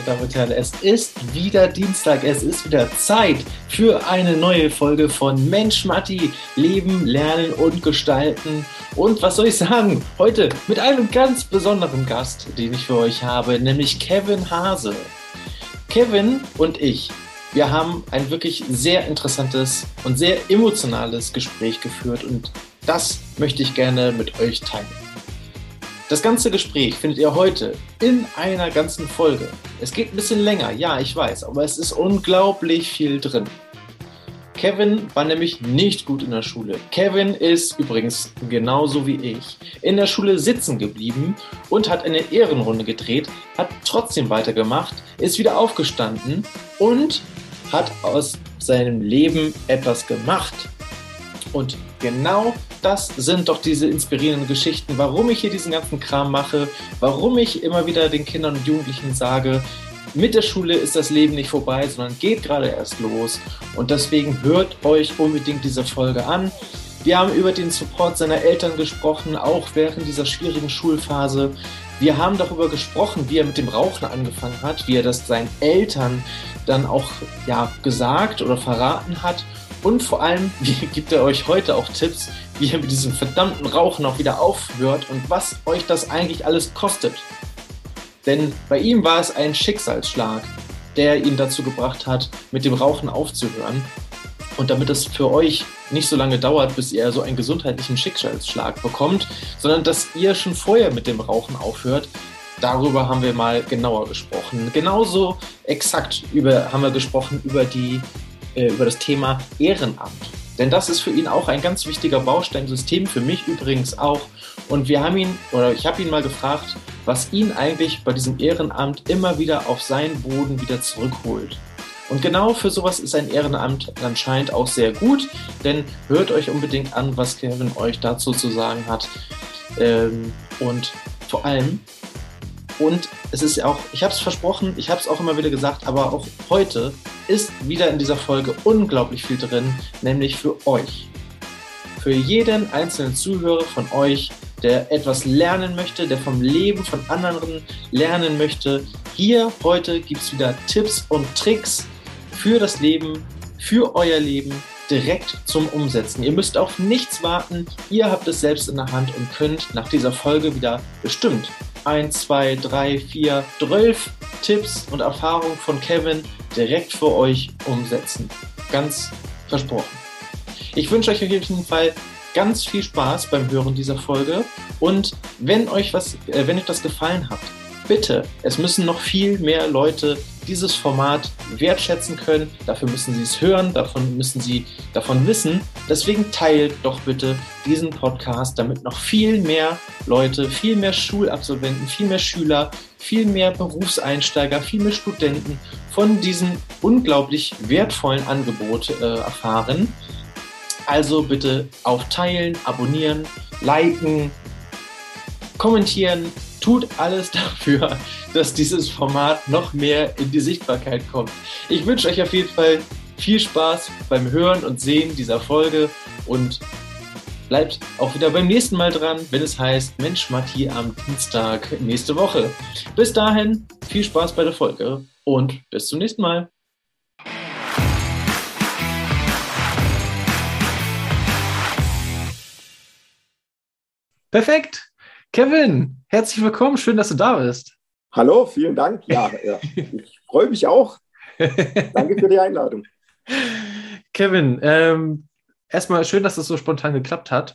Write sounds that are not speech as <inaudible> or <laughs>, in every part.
meine Damen und Herren, es ist wieder Dienstag, es ist wieder Zeit für eine neue Folge von Mensch Matti, Leben, Lernen und Gestalten. Und was soll ich sagen? Heute mit einem ganz besonderen Gast, den ich für euch habe, nämlich Kevin Hase. Kevin und ich, wir haben ein wirklich sehr interessantes und sehr emotionales Gespräch geführt und das möchte ich gerne mit euch teilen. Das ganze Gespräch findet ihr heute in einer ganzen Folge. Es geht ein bisschen länger, ja, ich weiß, aber es ist unglaublich viel drin. Kevin war nämlich nicht gut in der Schule. Kevin ist übrigens genauso wie ich in der Schule sitzen geblieben und hat eine Ehrenrunde gedreht, hat trotzdem weitergemacht, ist wieder aufgestanden und hat aus seinem Leben etwas gemacht. Und genau das sind doch diese inspirierenden Geschichten, warum ich hier diesen ganzen Kram mache, warum ich immer wieder den Kindern und Jugendlichen sage, mit der Schule ist das Leben nicht vorbei, sondern geht gerade erst los. Und deswegen hört euch unbedingt diese Folge an. Wir haben über den Support seiner Eltern gesprochen, auch während dieser schwierigen Schulphase. Wir haben darüber gesprochen, wie er mit dem Rauchen angefangen hat, wie er das seinen Eltern dann auch ja, gesagt oder verraten hat und vor allem, <laughs> wie gibt er euch heute auch Tipps, wie ihr mit diesem verdammten Rauchen auch wieder aufhört und was euch das eigentlich alles kostet. Denn bei ihm war es ein Schicksalsschlag, der ihn dazu gebracht hat, mit dem Rauchen aufzuhören. Und damit es für euch nicht so lange dauert, bis ihr so einen gesundheitlichen Schicksalsschlag bekommt, sondern dass ihr schon vorher mit dem Rauchen aufhört, darüber haben wir mal genauer gesprochen. Genauso exakt über, haben wir gesprochen über die äh, über das Thema Ehrenamt. Denn das ist für ihn auch ein ganz wichtiger Bausteinsystem, für mich übrigens auch. Und wir haben ihn, oder ich habe ihn mal gefragt, was ihn eigentlich bei diesem Ehrenamt immer wieder auf seinen Boden wieder zurückholt. Und genau für sowas ist ein Ehrenamt anscheinend auch sehr gut, denn hört euch unbedingt an, was Kevin euch dazu zu sagen hat. Ähm, und vor allem, und es ist ja auch, ich habe es versprochen, ich habe es auch immer wieder gesagt, aber auch heute ist wieder in dieser Folge unglaublich viel drin, nämlich für euch. Für jeden einzelnen Zuhörer von euch, der etwas lernen möchte, der vom Leben von anderen lernen möchte. Hier heute gibt es wieder Tipps und Tricks für das Leben, für euer Leben, direkt zum Umsetzen. Ihr müsst auf nichts warten, ihr habt es selbst in der Hand und könnt nach dieser Folge wieder bestimmt 1, 2, 3, 4, 12 Tipps und Erfahrungen von Kevin direkt für euch umsetzen. Ganz versprochen. Ich wünsche euch auf jeden Fall ganz viel Spaß beim Hören dieser Folge und wenn euch was, äh, wenn euch das gefallen hat, bitte, es müssen noch viel mehr Leute dieses Format wertschätzen können. Dafür müssen sie es hören, davon müssen sie davon wissen. Deswegen teilt doch bitte diesen Podcast, damit noch viel mehr Leute, viel mehr Schulabsolventen, viel mehr Schüler, viel mehr Berufseinsteiger, viel mehr Studenten von diesem unglaublich wertvollen Angebot äh, erfahren. Also bitte auf Teilen, Abonnieren, Liken, Kommentieren, tut alles <laughs> dafür, dass dieses Format noch mehr in die Sichtbarkeit kommt. Ich wünsche euch auf jeden Fall viel Spaß beim Hören und Sehen dieser Folge und bleibt auch wieder beim nächsten Mal dran, wenn es heißt Mensch Matti am Dienstag nächste Woche. Bis dahin, viel Spaß bei der Folge und bis zum nächsten Mal. Perfekt. Kevin, herzlich willkommen. Schön, dass du da bist. Hallo, vielen Dank. Ja, <laughs> ja ich freue mich auch. Danke für die Einladung. Kevin, ähm, erstmal schön, dass es das so spontan geklappt hat.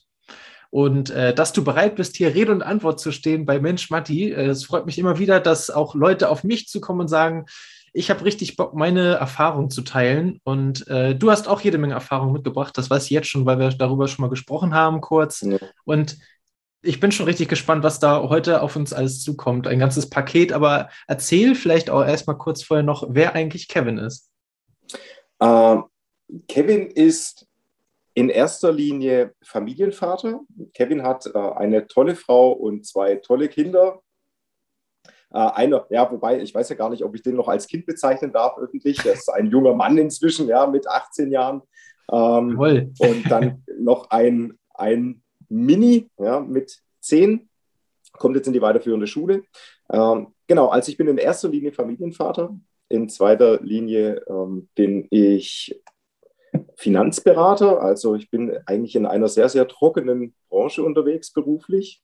Und äh, dass du bereit bist, hier Rede und Antwort zu stehen bei Mensch Matti. Äh, es freut mich immer wieder, dass auch Leute auf mich zukommen und sagen, ich habe richtig Bock, meine Erfahrung zu teilen. Und äh, du hast auch jede Menge Erfahrung mitgebracht. Das weiß ich jetzt schon, weil wir darüber schon mal gesprochen haben kurz. Ja. Und ich bin schon richtig gespannt, was da heute auf uns alles zukommt. Ein ganzes Paket, aber erzähl vielleicht auch erstmal kurz vorher noch, wer eigentlich Kevin ist. Uh, Kevin ist in erster Linie Familienvater. Kevin hat uh, eine tolle Frau und zwei tolle Kinder. Uh, einer, ja, wobei ich weiß ja gar nicht, ob ich den noch als Kind bezeichnen darf öffentlich. Er ist ein junger Mann inzwischen, ja, mit 18 Jahren. Um, und dann noch ein, ein Mini ja, mit zehn, kommt jetzt in die weiterführende Schule. Ähm, genau, also ich bin in erster Linie Familienvater. In zweiter Linie ähm, bin ich Finanzberater. Also ich bin eigentlich in einer sehr, sehr trockenen Branche unterwegs beruflich.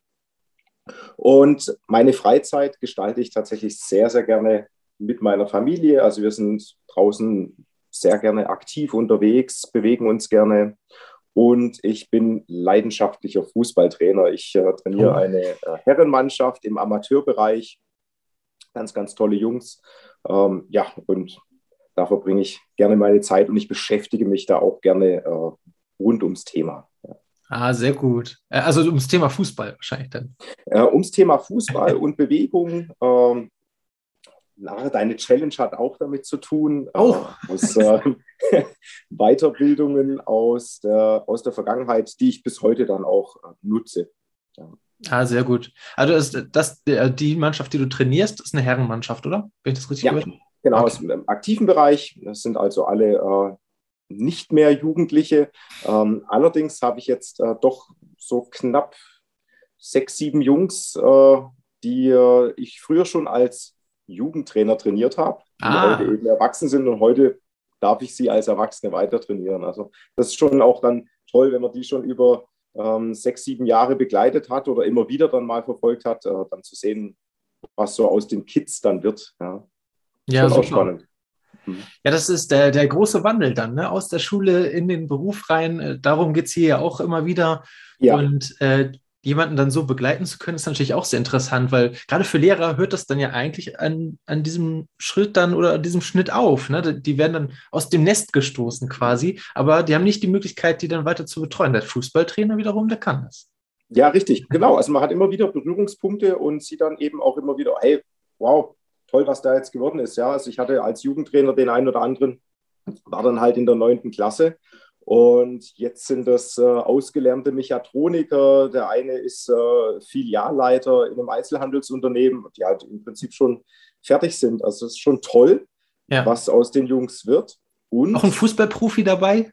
Und meine Freizeit gestalte ich tatsächlich sehr, sehr gerne mit meiner Familie. Also wir sind draußen sehr gerne aktiv unterwegs, bewegen uns gerne. Und ich bin leidenschaftlicher Fußballtrainer. Ich äh, trainiere oh. eine äh, Herrenmannschaft im Amateurbereich. Ganz, ganz tolle Jungs. Ähm, ja, und da verbringe ich gerne meine Zeit und ich beschäftige mich da auch gerne äh, rund ums Thema. Ja. Ah, sehr gut. Äh, also ums Thema Fußball wahrscheinlich dann. Äh, ums Thema Fußball <laughs> und Bewegung. Ähm, na, deine Challenge hat auch damit zu tun. Oh. Äh, aus äh, <laughs> Weiterbildungen aus der, aus der Vergangenheit, die ich bis heute dann auch äh, nutze. Ja. Ah, sehr gut. Also ist das, die Mannschaft, die du trainierst, ist eine Herrenmannschaft, oder? Wenn ich das richtig ja, gehört Genau, okay. im aktiven Bereich. Das sind also alle äh, nicht mehr Jugendliche. Ähm, allerdings habe ich jetzt äh, doch so knapp sechs, sieben Jungs, äh, die äh, ich früher schon als Jugendtrainer trainiert habe, die ah. heute eben erwachsen sind und heute darf ich sie als Erwachsene weiter trainieren. Also das ist schon auch dann toll, wenn man die schon über ähm, sechs, sieben Jahre begleitet hat oder immer wieder dann mal verfolgt hat, äh, dann zu sehen, was so aus den Kids dann wird. Ja, ja schon auch spannend. Mhm. Ja, das ist der, der große Wandel dann, ne? aus der Schule in den Beruf rein. Äh, darum geht es hier ja auch immer wieder. Ja. Und äh, jemanden dann so begleiten zu können, ist natürlich auch sehr interessant, weil gerade für Lehrer hört das dann ja eigentlich an, an diesem Schritt dann oder an diesem Schnitt auf. Ne? Die werden dann aus dem Nest gestoßen quasi, aber die haben nicht die Möglichkeit, die dann weiter zu betreuen. Der Fußballtrainer wiederum, der kann das. Ja, richtig, genau. Also man hat immer wieder Berührungspunkte und sieht dann eben auch immer wieder, hey, wow, toll, was da jetzt geworden ist. Ja, also ich hatte als Jugendtrainer den einen oder anderen, war dann halt in der neunten Klasse und jetzt sind das äh, ausgelernte Mechatroniker. Der eine ist äh, Filialleiter in einem Einzelhandelsunternehmen, die halt im Prinzip schon fertig sind. Also es ist schon toll, ja. was aus den Jungs wird. Und Auch ein Fußballprofi dabei?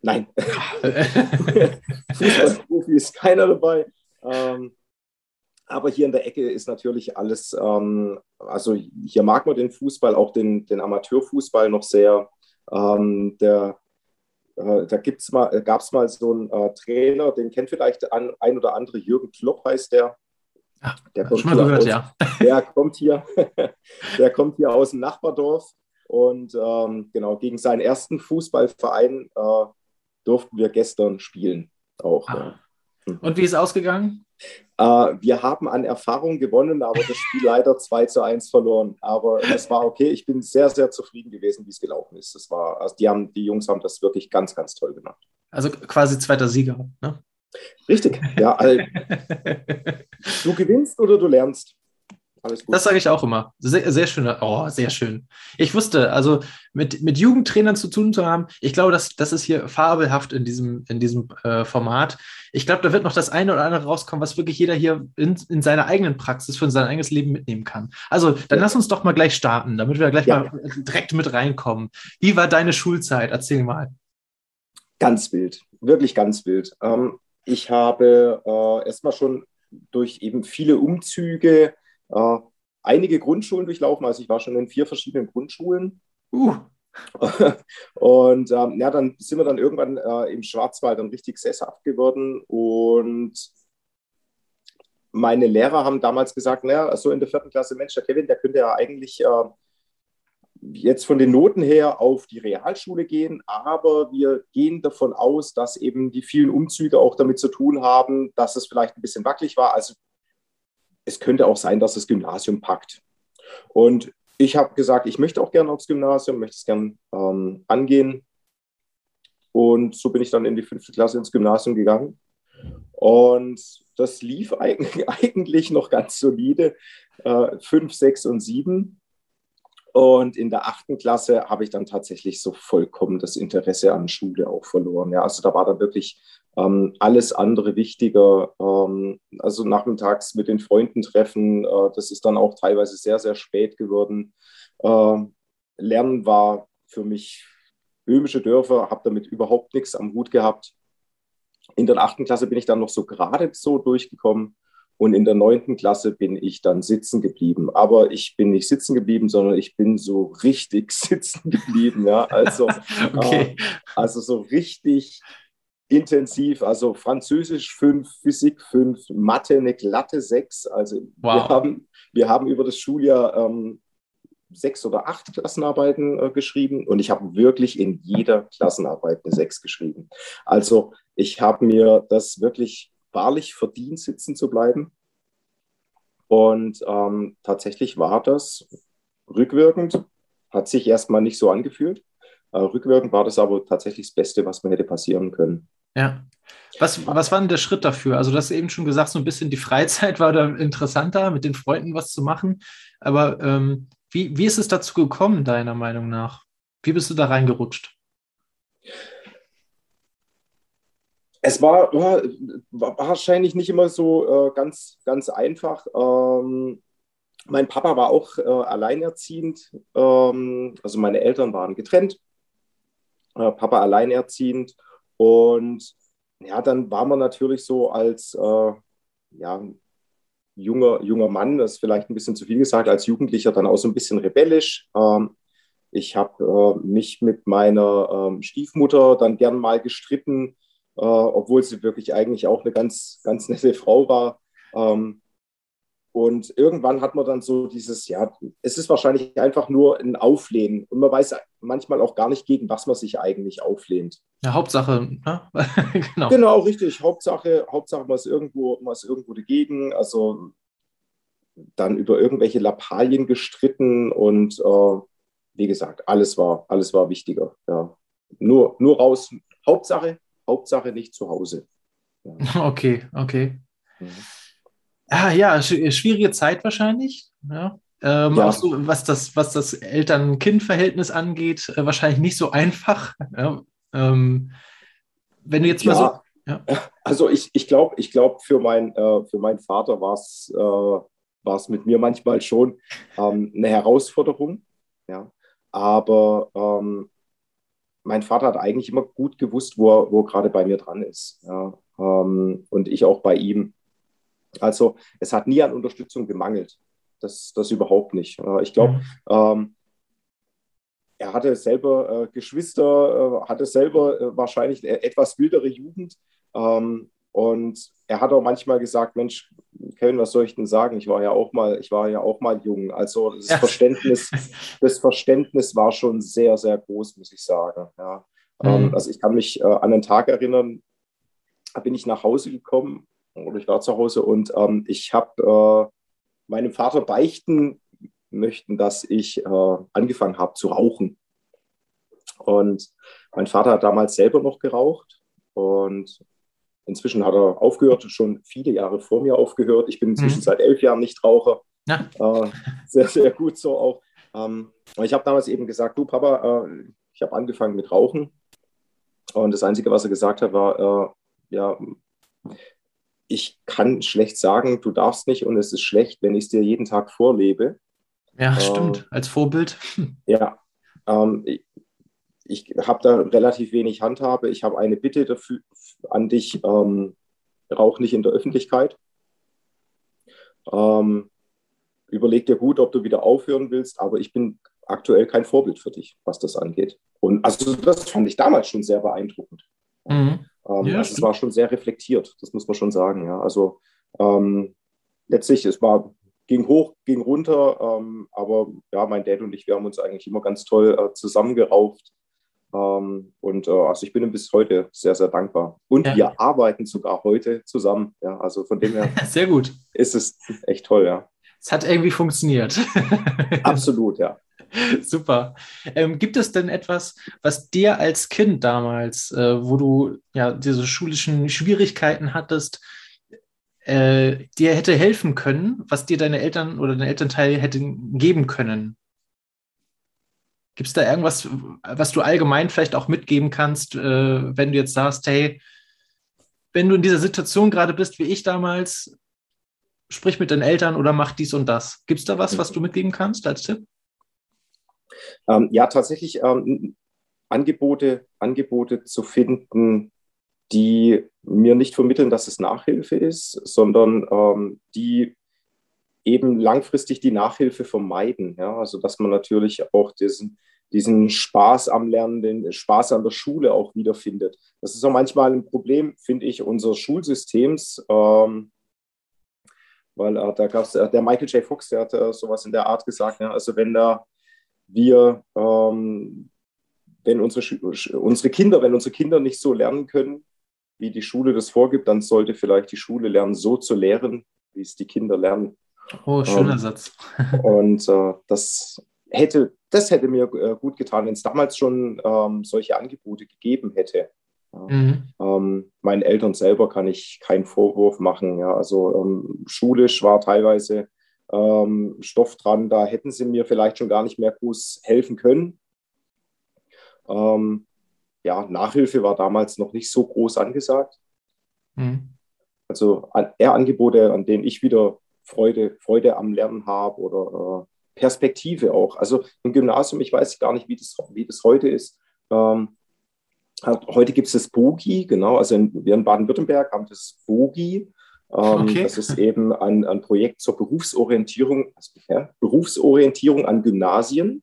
Nein. <laughs> <laughs> Fußballprofi ist keiner dabei. Ähm, aber hier in der Ecke ist natürlich alles, ähm, also hier mag man den Fußball, auch den, den Amateurfußball noch sehr. Ähm, der äh, da mal, äh, gab es mal so einen äh, Trainer, den kennt vielleicht ein, ein oder andere, Jürgen Klopp heißt der. Ja, der kommt, schon mal gehört, aus, ja. <laughs> der, kommt hier, <laughs> der kommt hier aus dem Nachbardorf und ähm, genau gegen seinen ersten Fußballverein äh, durften wir gestern spielen. Auch. Ah. Ja. Hm. Und wie ist ausgegangen? Äh, wir haben an Erfahrung gewonnen, aber das Spiel leider 2 zu 1 verloren. Aber es war okay. Ich bin sehr, sehr zufrieden gewesen, wie es gelaufen ist. Das war, also die, haben, die Jungs haben das wirklich ganz, ganz toll gemacht. Also quasi zweiter Sieger, ne? Richtig, ja. Also, du gewinnst oder du lernst. Alles gut. Das sage ich auch immer. Sehr, sehr schön. Oh, sehr schön. Ich wusste, also mit, mit Jugendtrainern zu tun zu haben, ich glaube, das, das ist hier fabelhaft in diesem, in diesem äh, Format. Ich glaube, da wird noch das eine oder andere rauskommen, was wirklich jeder hier in, in seiner eigenen Praxis für sein eigenes Leben mitnehmen kann. Also, dann ja. lass uns doch mal gleich starten, damit wir gleich ja. mal direkt mit reinkommen. Wie war deine Schulzeit? Erzähl mal. Ganz wild, wirklich ganz wild. Ähm, ich habe äh, erstmal schon durch eben viele Umzüge äh, einige Grundschulen durchlaufen. Also ich war schon in vier verschiedenen Grundschulen. Uh. <laughs> und ähm, ja, dann sind wir dann irgendwann äh, im Schwarzwald dann richtig sesshaft geworden und meine Lehrer haben damals gesagt, naja, so in der vierten Klasse, Mensch, der Kevin, der könnte ja eigentlich äh, jetzt von den Noten her auf die Realschule gehen, aber wir gehen davon aus, dass eben die vielen Umzüge auch damit zu tun haben, dass es vielleicht ein bisschen wackelig war. Also es könnte auch sein, dass das Gymnasium packt. Und ich habe gesagt, ich möchte auch gerne aufs Gymnasium, möchte es gerne ähm, angehen. Und so bin ich dann in die fünfte Klasse ins Gymnasium gegangen. Und das lief <laughs> eigentlich noch ganz solide, äh, fünf, sechs und sieben. Und in der achten Klasse habe ich dann tatsächlich so vollkommen das Interesse an Schule auch verloren. Ja, also da war dann wirklich ähm, alles andere wichtiger. Ähm, also nachmittags mit den Freunden treffen, äh, das ist dann auch teilweise sehr, sehr spät geworden. Äh, Lernen war für mich böhmische Dörfer, habe damit überhaupt nichts am Hut gehabt. In der achten Klasse bin ich dann noch so gerade so durchgekommen. Und in der neunten Klasse bin ich dann sitzen geblieben. Aber ich bin nicht sitzen geblieben, sondern ich bin so richtig <laughs> sitzen geblieben. Ja, also, <laughs> okay. äh, also so richtig intensiv. Also Französisch 5, Physik 5, Mathe eine glatte 6. Also wow. wir, haben, wir haben über das Schuljahr ähm, sechs oder acht Klassenarbeiten äh, geschrieben und ich habe wirklich in jeder Klassenarbeit eine sechs geschrieben. Also ich habe mir das wirklich wahrlich verdient, sitzen zu bleiben. Und ähm, tatsächlich war das rückwirkend, hat sich erstmal nicht so angefühlt. Äh, rückwirkend war das aber tatsächlich das Beste, was mir hätte passieren können. Ja. Was, was war denn der Schritt dafür? Also, du hast eben schon gesagt, so ein bisschen die Freizeit war da interessanter, mit den Freunden was zu machen. Aber ähm, wie, wie ist es dazu gekommen, deiner Meinung nach? Wie bist du da reingerutscht? Es war, war, wahrscheinlich nicht immer so äh, ganz, ganz einfach. Ähm, mein Papa war auch äh, alleinerziehend. Ähm, also meine Eltern waren getrennt. Äh, Papa alleinerziehend. Und ja, dann war man natürlich so als äh, ja, junger, junger Mann, das ist vielleicht ein bisschen zu viel gesagt, als Jugendlicher dann auch so ein bisschen rebellisch. Ähm, ich habe äh, mich mit meiner ähm, Stiefmutter dann gern mal gestritten, äh, obwohl sie wirklich eigentlich auch eine ganz, ganz nette Frau war. Ähm, und irgendwann hat man dann so dieses, ja, es ist wahrscheinlich einfach nur ein Auflehnen. Und man weiß manchmal auch gar nicht, gegen was man sich eigentlich auflehnt. Ja, Hauptsache, ne? <laughs> genau. Genau, richtig. Hauptsache, Hauptsache man, ist irgendwo, man ist irgendwo dagegen. Also dann über irgendwelche Lappalien gestritten und äh, wie gesagt, alles war, alles war wichtiger. Ja. Nur, nur raus. Hauptsache, Hauptsache nicht zu Hause. Ja. <laughs> Okay, okay. Mhm. Ah, ja, schwierige Zeit wahrscheinlich. Ja. Ähm, ja. Auch so, was das, was das Eltern-Kind-Verhältnis angeht, äh, wahrscheinlich nicht so einfach. Ja. Ähm, wenn du jetzt mal so. Also ich, ich glaube, ich glaub, für, mein, äh, für meinen Vater war es äh, mit mir manchmal schon ähm, eine Herausforderung. Ja. Aber ähm, mein Vater hat eigentlich immer gut gewusst, wo er, wo er gerade bei mir dran ist. Ja. Ähm, und ich auch bei ihm. Also es hat nie an Unterstützung gemangelt. Das, das überhaupt nicht. Ich glaube, mhm. ähm, er hatte selber äh, Geschwister, äh, hatte selber äh, wahrscheinlich eine etwas wildere Jugend. Ähm, und er hat auch manchmal gesagt, Mensch, Kevin, was soll ich denn sagen? Ich war ja auch mal, ich war ja auch mal jung. Also das ja. Verständnis, <laughs> das Verständnis war schon sehr, sehr groß, muss ich sagen. Ja. Ähm, mhm. also ich kann mich äh, an einen Tag erinnern, da bin ich nach Hause gekommen oder ich war zu Hause und ähm, ich habe äh, meinem Vater beichten möchten, dass ich äh, angefangen habe zu rauchen. Und mein Vater hat damals selber noch geraucht und inzwischen hat er aufgehört, schon viele Jahre vor mir aufgehört. Ich bin inzwischen mhm. seit elf Jahren nicht Raucher. Ja. Äh, sehr, sehr gut so auch. Ähm, ich habe damals eben gesagt, du Papa, äh, ich habe angefangen mit Rauchen. Und das Einzige, was er gesagt hat, war, äh, ja, ich kann schlecht sagen, du darfst nicht und es ist schlecht, wenn ich es dir jeden Tag vorlebe. Ja, stimmt, ähm, als Vorbild. Ja, ähm, ich, ich habe da relativ wenig Handhabe. Ich habe eine Bitte dafür, an dich, ähm, rauch nicht in der Öffentlichkeit. Ähm, überleg dir gut, ob du wieder aufhören willst, aber ich bin aktuell kein Vorbild für dich, was das angeht. Und also das fand ich damals schon sehr beeindruckend. Mhm. Ähm, ja, also es war schon sehr reflektiert, das muss man schon sagen. Ja. Also ähm, letztlich, es war, ging hoch, ging runter, ähm, aber ja, mein Dad und ich, wir haben uns eigentlich immer ganz toll äh, zusammengerauft. Ähm, und äh, also ich bin ihm bis heute sehr, sehr dankbar. Und ja. wir arbeiten sogar heute zusammen. Ja, also von dem her <laughs> sehr gut. ist es echt toll, ja. Es hat irgendwie funktioniert. Absolut, ja. <laughs> Super. Ähm, gibt es denn etwas, was dir als Kind damals, äh, wo du ja diese schulischen Schwierigkeiten hattest, äh, dir hätte helfen können, was dir deine Eltern oder dein Elternteil hätten geben können? Gibt es da irgendwas, was du allgemein vielleicht auch mitgeben kannst, äh, wenn du jetzt sagst, hey, wenn du in dieser Situation gerade bist wie ich damals, sprich mit deinen Eltern oder mach dies und das. Gibt es da was, was du mitgeben kannst als Tipp? Ähm, ja, tatsächlich ähm, Angebote, Angebote zu finden, die mir nicht vermitteln, dass es Nachhilfe ist, sondern ähm, die eben langfristig die Nachhilfe vermeiden. Ja? Also dass man natürlich auch diesen, diesen Spaß am Lernen, den Spaß an der Schule auch wiederfindet. Das ist auch manchmal ein Problem, finde ich, unseres Schulsystems. Ähm, weil äh, da gab es, äh, der Michael J. Fox, der hat äh, sowas in der Art gesagt, ja? also wenn da wir, ähm, wenn unsere, unsere Kinder, wenn unsere Kinder nicht so lernen können, wie die Schule das vorgibt, dann sollte vielleicht die Schule lernen, so zu lehren, wie es die Kinder lernen. Oh, schöner ähm, Satz. <laughs> und äh, das hätte, das hätte mir äh, gut getan, wenn es damals schon ähm, solche Angebote gegeben hätte. Ja. Mhm. Ähm, meinen Eltern selber kann ich keinen Vorwurf machen. Ja. Also ähm, schulisch war teilweise ähm, Stoff dran, da hätten sie mir vielleicht schon gar nicht mehr groß helfen können. Ähm, ja, Nachhilfe war damals noch nicht so groß angesagt. Mhm. Also an, eher Angebote, an denen ich wieder Freude, Freude am Lernen habe oder äh, Perspektive auch. Also im Gymnasium, ich weiß gar nicht, wie das, wie das heute ist. Ähm, heute gibt es das BOGI, genau, also in, wir in Baden-Württemberg haben das BOGI. Ähm, okay. Das ist eben ein, ein Projekt zur Berufsorientierung, also, ja, Berufsorientierung an Gymnasien.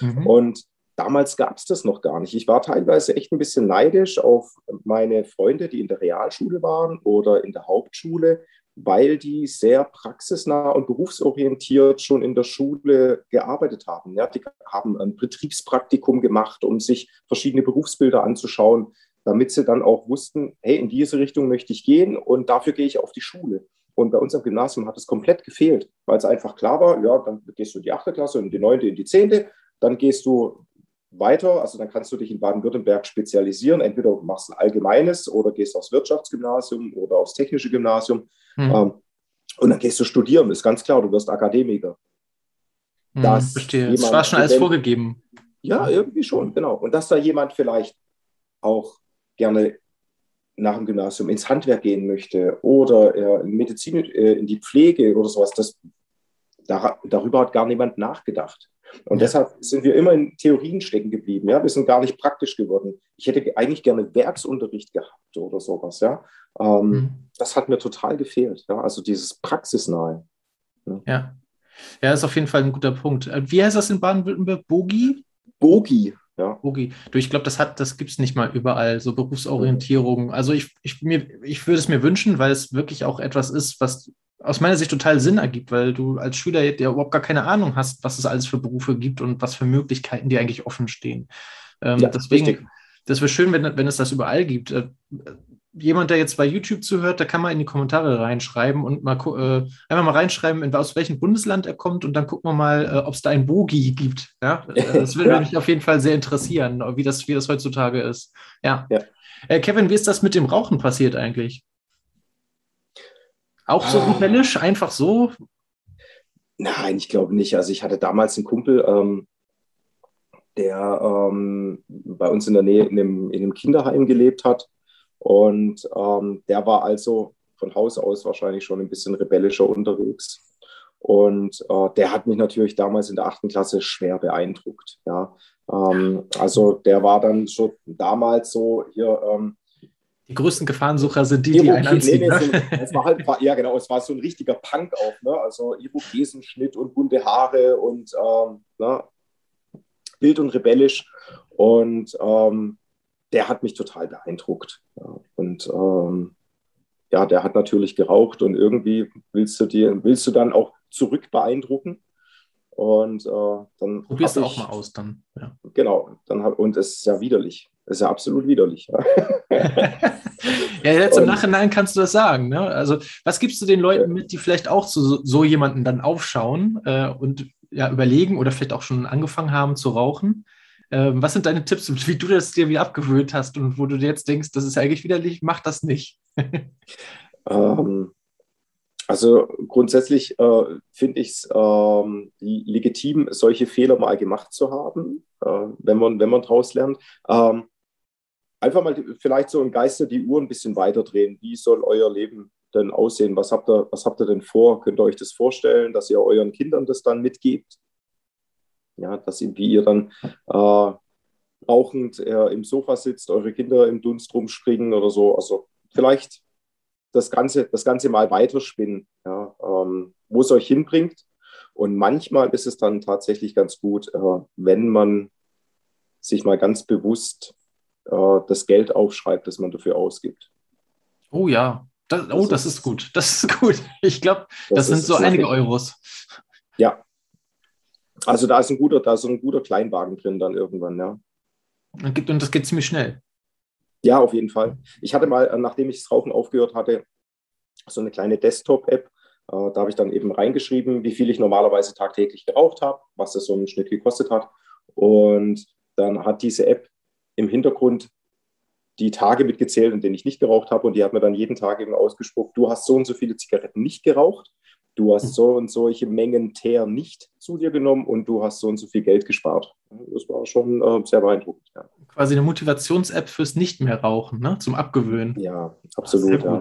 Mhm. Und damals gab es das noch gar nicht. Ich war teilweise echt ein bisschen neidisch auf meine Freunde, die in der Realschule waren oder in der Hauptschule, weil die sehr praxisnah und berufsorientiert schon in der Schule gearbeitet haben. Ja, die haben ein Betriebspraktikum gemacht, um sich verschiedene Berufsbilder anzuschauen, damit sie dann auch wussten, hey, in diese Richtung möchte ich gehen und dafür gehe ich auf die Schule. Und bei uns am Gymnasium hat es komplett gefehlt, weil es einfach klar war, ja, dann gehst du in die achte Klasse und in die neunte, in die zehnte, dann gehst du weiter, also dann kannst du dich in Baden-Württemberg spezialisieren. Entweder du machst ein allgemeines oder gehst aufs Wirtschaftsgymnasium oder aufs technische Gymnasium. Mhm. Ähm, und dann gehst du studieren, ist ganz klar, du wirst Akademiker. Mhm, das verstehe. Das war schon alles vorgegeben. Ja, irgendwie schon, genau. Und dass da jemand vielleicht auch gerne nach dem Gymnasium ins Handwerk gehen möchte oder äh, in Medizin, äh, in die Pflege oder sowas, das, dar, darüber hat gar niemand nachgedacht. Und ja. deshalb sind wir immer in Theorien stecken geblieben. Ja? Wir sind gar nicht praktisch geworden. Ich hätte eigentlich gerne Werksunterricht gehabt oder sowas. Ja? Ähm, mhm. Das hat mir total gefehlt. Ja? Also dieses Praxisnahe. Ja. ja. Ja, ist auf jeden Fall ein guter Punkt. Äh, wie heißt das in Baden-Württemberg? Bogi? Bogi. Ja. Bogi. Du, ich glaube, das das gibt es nicht mal überall, so Berufsorientierung. Also ich, ich, ich würde es mir wünschen, weil es wirklich auch etwas ist, was aus meiner Sicht total Sinn ergibt, weil du als Schüler der überhaupt gar keine Ahnung hast, was es alles für Berufe gibt und was für Möglichkeiten dir eigentlich offen stehen. Ähm, ja, deswegen, richtig. Das wäre schön, wenn, wenn es das überall gibt. Äh, jemand, der jetzt bei YouTube zuhört, da kann man in die Kommentare reinschreiben und mal äh, einfach mal reinschreiben, in, aus welchem Bundesland er kommt und dann gucken wir mal, äh, ob es da ein Bogi gibt. Ja, <laughs> das würde ja. mich auf jeden Fall sehr interessieren, wie das, wie das heutzutage ist. Ja. ja. Äh, Kevin, wie ist das mit dem Rauchen passiert eigentlich? Auch so ah. rebellisch, einfach so? Nein, ich glaube nicht. Also ich hatte damals einen Kumpel, ähm, der ähm, bei uns in der Nähe in einem, in einem Kinderheim gelebt hat. Und ähm, der war also von Haus aus wahrscheinlich schon ein bisschen rebellischer unterwegs. Und äh, der hat mich natürlich damals in der achten Klasse schwer beeindruckt. Ja. Ähm, also der war dann schon damals so hier, ähm, die größten Gefahrensucher sind die, die einen anziehen. Nee, nee, ne? so, es war halt, ja genau, es war so ein richtiger Punk auch, ne? also Irokesenschnitt und bunte Haare und ähm, ne? Wild und rebellisch und ähm, der hat mich total beeindruckt. Ja. Und ähm, ja, der hat natürlich geraucht und irgendwie willst du dir, willst du dann auch zurück beeindrucken. Und äh, dann. Probierst du auch mal aus dann. Ja. Genau, dann hab, und es ist ja widerlich. Es ist ja absolut widerlich. Ja. <laughs> ja, jetzt im Nachhinein kannst du das sagen. Ne? Also, was gibst du den Leuten mit, die vielleicht auch zu so jemanden dann aufschauen äh, und ja, überlegen oder vielleicht auch schon angefangen haben zu rauchen? Ähm, was sind deine Tipps, wie du das dir wieder abgewöhnt hast und wo du jetzt denkst, das ist eigentlich widerlich, mach das nicht? <laughs> ähm, also grundsätzlich äh, finde ich es ähm, legitim, solche Fehler mal gemacht zu haben, äh, wenn man, wenn man daraus lernt. Ähm, einfach mal vielleicht so im Geiste die Uhr ein bisschen weiterdrehen. Wie soll euer Leben denn aussehen? Was habt ihr, was habt ihr denn vor? Könnt ihr euch das vorstellen, dass ihr euren Kindern das dann mitgebt? Ja, dass ihr, wie ihr dann äh, rauchend äh, im Sofa sitzt, eure Kinder im Dunst rumspringen oder so. Also vielleicht das Ganze, das Ganze mal weiterspinnen, ja, ähm, wo es euch hinbringt. Und manchmal ist es dann tatsächlich ganz gut, äh, wenn man sich mal ganz bewusst äh, das Geld aufschreibt, das man dafür ausgibt. Oh ja, das, oh, das ist, gut. Das ist <laughs> gut. Ich glaube, das, das sind so einige Euros. Ja. Also da ist ein guter, da ist ein guter Kleinwagen drin dann irgendwann, ja. Und das geht ziemlich schnell. Ja, auf jeden Fall. Ich hatte mal, nachdem ich das Rauchen aufgehört hatte, so eine kleine Desktop-App. Äh, da habe ich dann eben reingeschrieben, wie viel ich normalerweise tagtäglich geraucht habe, was das so im Schnitt gekostet hat. Und dann hat diese App im Hintergrund die Tage mitgezählt, in denen ich nicht geraucht habe. Und die hat mir dann jeden Tag eben ausgesprochen, du hast so und so viele Zigaretten nicht geraucht, du hast so und solche Mengen Teer nicht zu dir genommen und du hast so und so viel Geld gespart. Das war schon äh, sehr beeindruckend. Ja. Quasi eine Motivations-App fürs Nicht mehr rauchen, ne? zum Abgewöhnen. Ja, absolut. Ja.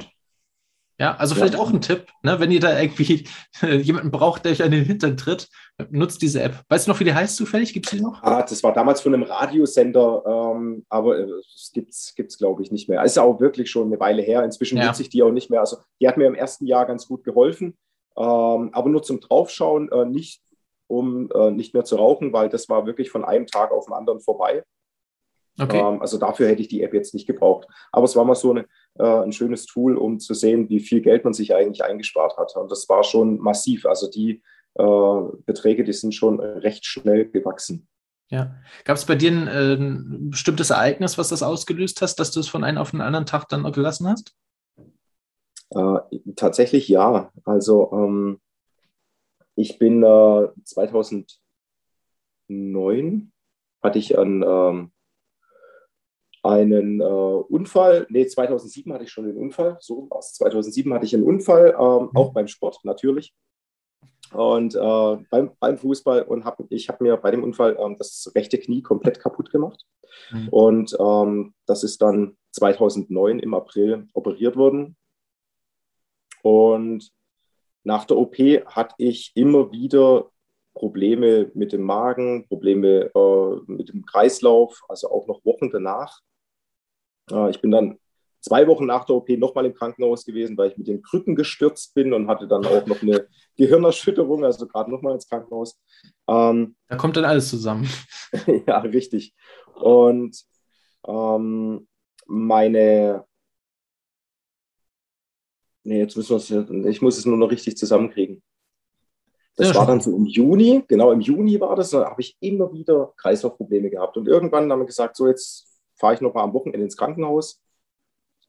Ja, also vielleicht ja. auch ein Tipp, ne? wenn ihr da irgendwie <laughs> jemanden braucht, der euch an den Hintern tritt, nutzt diese App. Weißt du noch, wie die heißt zufällig? Gibt es die noch? Ah, das war damals von einem Radiosender, ähm, aber es gibt es, glaube ich, nicht mehr. Ist auch wirklich schon eine Weile her. Inzwischen ja. nutze ich die auch nicht mehr. Also die hat mir im ersten Jahr ganz gut geholfen, ähm, aber nur zum Draufschauen, äh, nicht um äh, nicht mehr zu rauchen, weil das war wirklich von einem Tag auf den anderen vorbei. Okay. Ähm, also dafür hätte ich die App jetzt nicht gebraucht. Aber es war mal so eine, äh, ein schönes Tool, um zu sehen, wie viel Geld man sich eigentlich eingespart hat. Und das war schon massiv. Also die äh, Beträge, die sind schon recht schnell gewachsen. Ja. Gab es bei dir ein, äh, ein, bestimmtes Ereignis, was das ausgelöst hast, dass du es von einem auf den anderen Tag dann gelassen hast? Äh, tatsächlich ja. Also ähm, ich bin äh, 2009 hatte ich ein ähm, einen äh, Unfall. Nee, 2007 hatte ich schon den Unfall. So war 2007 hatte ich einen Unfall, ähm, mhm. auch beim Sport natürlich. Und äh, beim, beim, Fußball und hab, ich habe mir bei dem Unfall ähm, das rechte Knie komplett kaputt gemacht. Mhm. Und ähm, das ist dann 2009 im April operiert worden. Und nach der OP hatte ich immer wieder Probleme mit dem Magen, Probleme äh, mit dem Kreislauf, also auch noch Wochen danach. Äh, ich bin dann zwei Wochen nach der OP nochmal im Krankenhaus gewesen, weil ich mit den Krücken gestürzt bin und hatte dann auch noch eine <laughs> Gehirnerschütterung, also gerade nochmal ins Krankenhaus. Ähm, da kommt dann alles zusammen. <laughs> ja, richtig. Und ähm, meine, nee, jetzt müssen wir es, ich muss es nur noch richtig zusammenkriegen. Das ja, war dann so im Juni, genau im Juni war das, da habe ich immer wieder Kreislaufprobleme gehabt. Und irgendwann haben wir gesagt, so jetzt fahre ich noch mal am Wochenende ins Krankenhaus,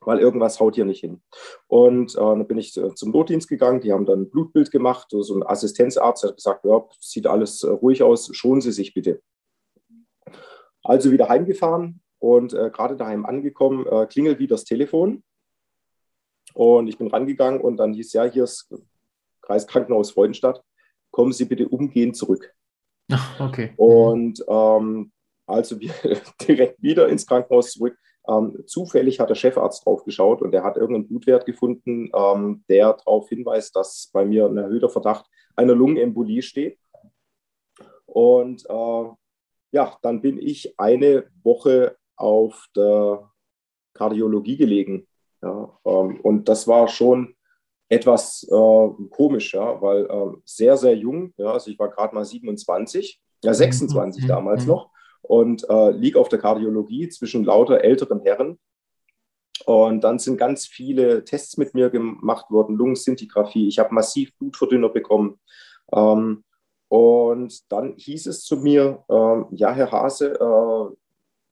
weil irgendwas haut hier nicht hin. Und äh, dann bin ich äh, zum Notdienst gegangen, die haben dann ein Blutbild gemacht, so ein Assistenzarzt hat gesagt, ja, sieht alles äh, ruhig aus, schonen Sie sich bitte. Also wieder heimgefahren und äh, gerade daheim angekommen, klingelt wieder das Telefon. Und ich bin rangegangen und dann hieß ja, hier ist Kreiskrankenhaus Freudenstadt, kommen Sie bitte umgehend zurück. Okay. Und ähm, also wir <laughs> direkt wieder ins Krankenhaus zurück. Ähm, zufällig hat der Chefarzt drauf geschaut und er hat irgendeinen Blutwert gefunden, ähm, der darauf hinweist, dass bei mir ein erhöhter Verdacht einer Lungenembolie steht. Und äh, ja, dann bin ich eine Woche auf der Kardiologie gelegen. Ja, ähm, und das war schon etwas äh, komisch, ja, weil äh, sehr, sehr jung, ja, also ich war gerade mal 27, ja 26 mhm. damals mhm. noch und äh, liege auf der Kardiologie zwischen lauter älteren Herren. Und dann sind ganz viele Tests mit mir gemacht worden, Lungensintigraphie. Ich habe massiv Blutverdünner bekommen. Ähm, und dann hieß es zu mir, äh, ja, Herr Hase, äh,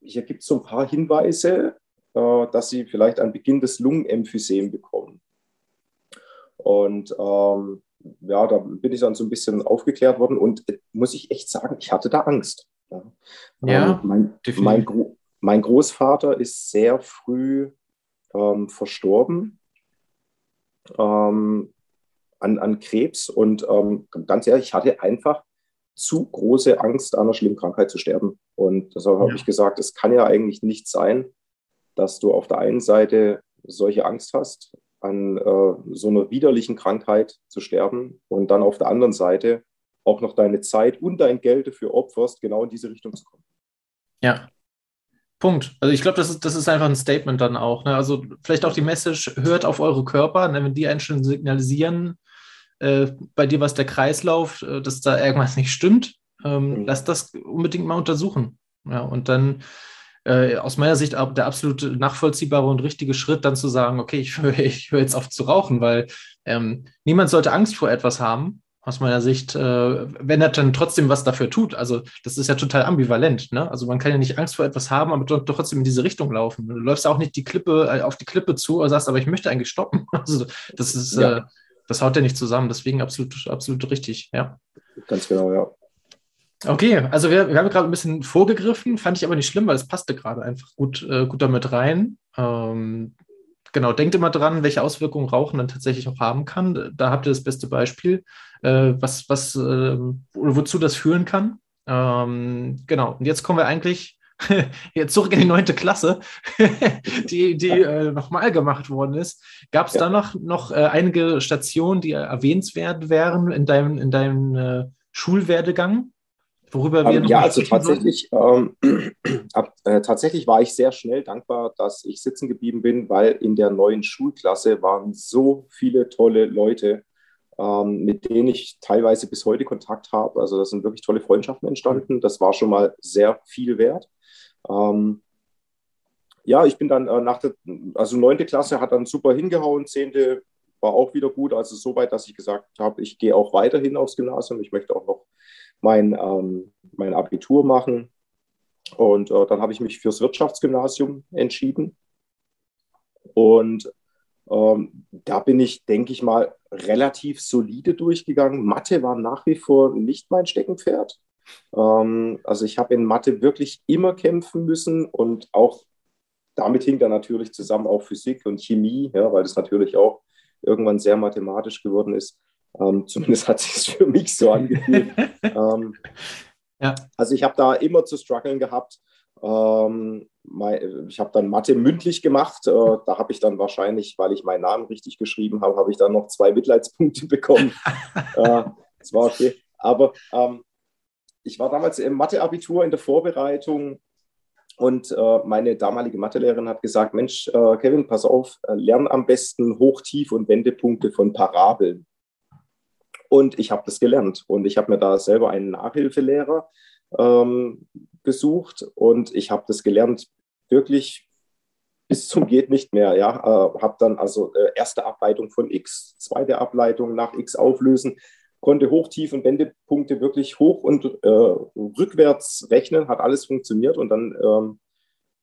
hier gibt es so ein paar Hinweise, äh, dass Sie vielleicht einen Beginn des Lungenemphysem bekommen. Und ähm, ja, da bin ich dann so ein bisschen aufgeklärt worden und äh, muss ich echt sagen, ich hatte da Angst. Ja, ja ähm, mein, mein, Gro mein, Großvater ist sehr früh ähm, verstorben ähm, an, an Krebs und ähm, ganz ehrlich, ich hatte einfach zu große Angst, an einer schlimmen Krankheit zu sterben. Und deshalb ja. habe ich gesagt, es kann ja eigentlich nicht sein, dass du auf der einen Seite solche Angst hast, an äh, so einer widerlichen Krankheit zu sterben und dann auf der anderen Seite auch noch deine Zeit und dein Geld dafür opferst, genau in diese Richtung zu kommen. Ja, Punkt. Also ich glaube, das ist, das ist einfach ein Statement dann auch. Ne? Also vielleicht auch die Message, hört auf eure Körper, ne? wenn die einen schon signalisieren, äh, bei dir was der Kreislauf, äh, dass da irgendwas nicht stimmt, ähm, mhm. lass das unbedingt mal untersuchen. Ja, und dann äh, aus meiner Sicht auch der absolut nachvollziehbare und richtige Schritt, dann zu sagen, okay, ich <laughs> höre ich hör jetzt auf zu rauchen, weil ähm, niemand sollte Angst vor etwas haben, aus meiner Sicht, äh, wenn er dann trotzdem was dafür tut. Also das ist ja total ambivalent. Ne? Also man kann ja nicht Angst vor etwas haben, aber trotzdem in diese Richtung laufen. Du läufst auch nicht die Klippe äh, auf die Klippe zu und sagst, aber ich möchte eigentlich stoppen. <laughs> Also das ist, ja. äh, das haut ja nicht zusammen. Deswegen absolut, absolut richtig. Ja. Ganz genau, ja. Okay, also wir, wir haben gerade ein bisschen vorgegriffen, fand ich aber nicht schlimm, weil es passte gerade einfach gut, gut damit rein. Ähm, genau, denkt immer dran, welche Auswirkungen Rauchen dann tatsächlich auch haben kann. Da habt ihr das beste Beispiel, äh, was, was, äh, wozu das führen kann. Ähm, genau, und jetzt kommen wir eigentlich <laughs> jetzt zurück in die neunte Klasse, <laughs> die, die äh, nochmal gemacht worden ist. Gab es ja. da noch, noch äh, einige Stationen, die erwähnenswert wären in deinem, in deinem äh, Schulwerdegang? Worüber wir ähm, ja, also tatsächlich, ähm, <clears throat> ab, äh, tatsächlich war ich sehr schnell dankbar, dass ich sitzen geblieben bin, weil in der neuen Schulklasse waren so viele tolle Leute, ähm, mit denen ich teilweise bis heute Kontakt habe. Also da sind wirklich tolle Freundschaften entstanden. Das war schon mal sehr viel wert. Ähm, ja, ich bin dann äh, nach der, also neunte Klasse hat dann super hingehauen, zehnte war auch wieder gut. Also so weit, dass ich gesagt habe, ich gehe auch weiterhin aufs Gymnasium. Ich möchte auch noch mein, ähm, mein Abitur machen. Und äh, dann habe ich mich fürs Wirtschaftsgymnasium entschieden. Und ähm, da bin ich, denke ich mal, relativ solide durchgegangen. Mathe war nach wie vor nicht mein Steckenpferd. Ähm, also ich habe in Mathe wirklich immer kämpfen müssen und auch damit hing dann natürlich zusammen auch Physik und Chemie, ja, weil das natürlich auch irgendwann sehr mathematisch geworden ist. Ähm, <laughs> zumindest hat sich für mich so angefühlt. <laughs> ähm, ja. Also ich habe da immer zu strugglen gehabt. Ähm, ich habe dann Mathe mündlich gemacht. Äh, da habe ich dann wahrscheinlich, weil ich meinen Namen richtig geschrieben habe, habe ich dann noch zwei Mitleidspunkte <laughs> bekommen. äh, das war okay. Aber ähm, ich war damals im Mathe-Abitur in der Vorbereitung und äh, meine damalige Mathelehrerin hat gesagt, Mensch, äh, Kevin, pass auf, äh, lern am besten Hoch-, Tief- und Wendepunkte von Parabeln. Und ich habe das gelernt. Und ich habe mir da selber einen Nachhilfelehrer ähm, gesucht und ich habe das gelernt wirklich bis zum geht nicht mehr. Ja, äh, habe dann also äh, erste Ableitung von x, zweite Ableitung nach x auflösen, konnte Hoch-, Tief- und Wendepunkte wirklich hoch und äh, rückwärts rechnen, hat alles funktioniert und dann ähm,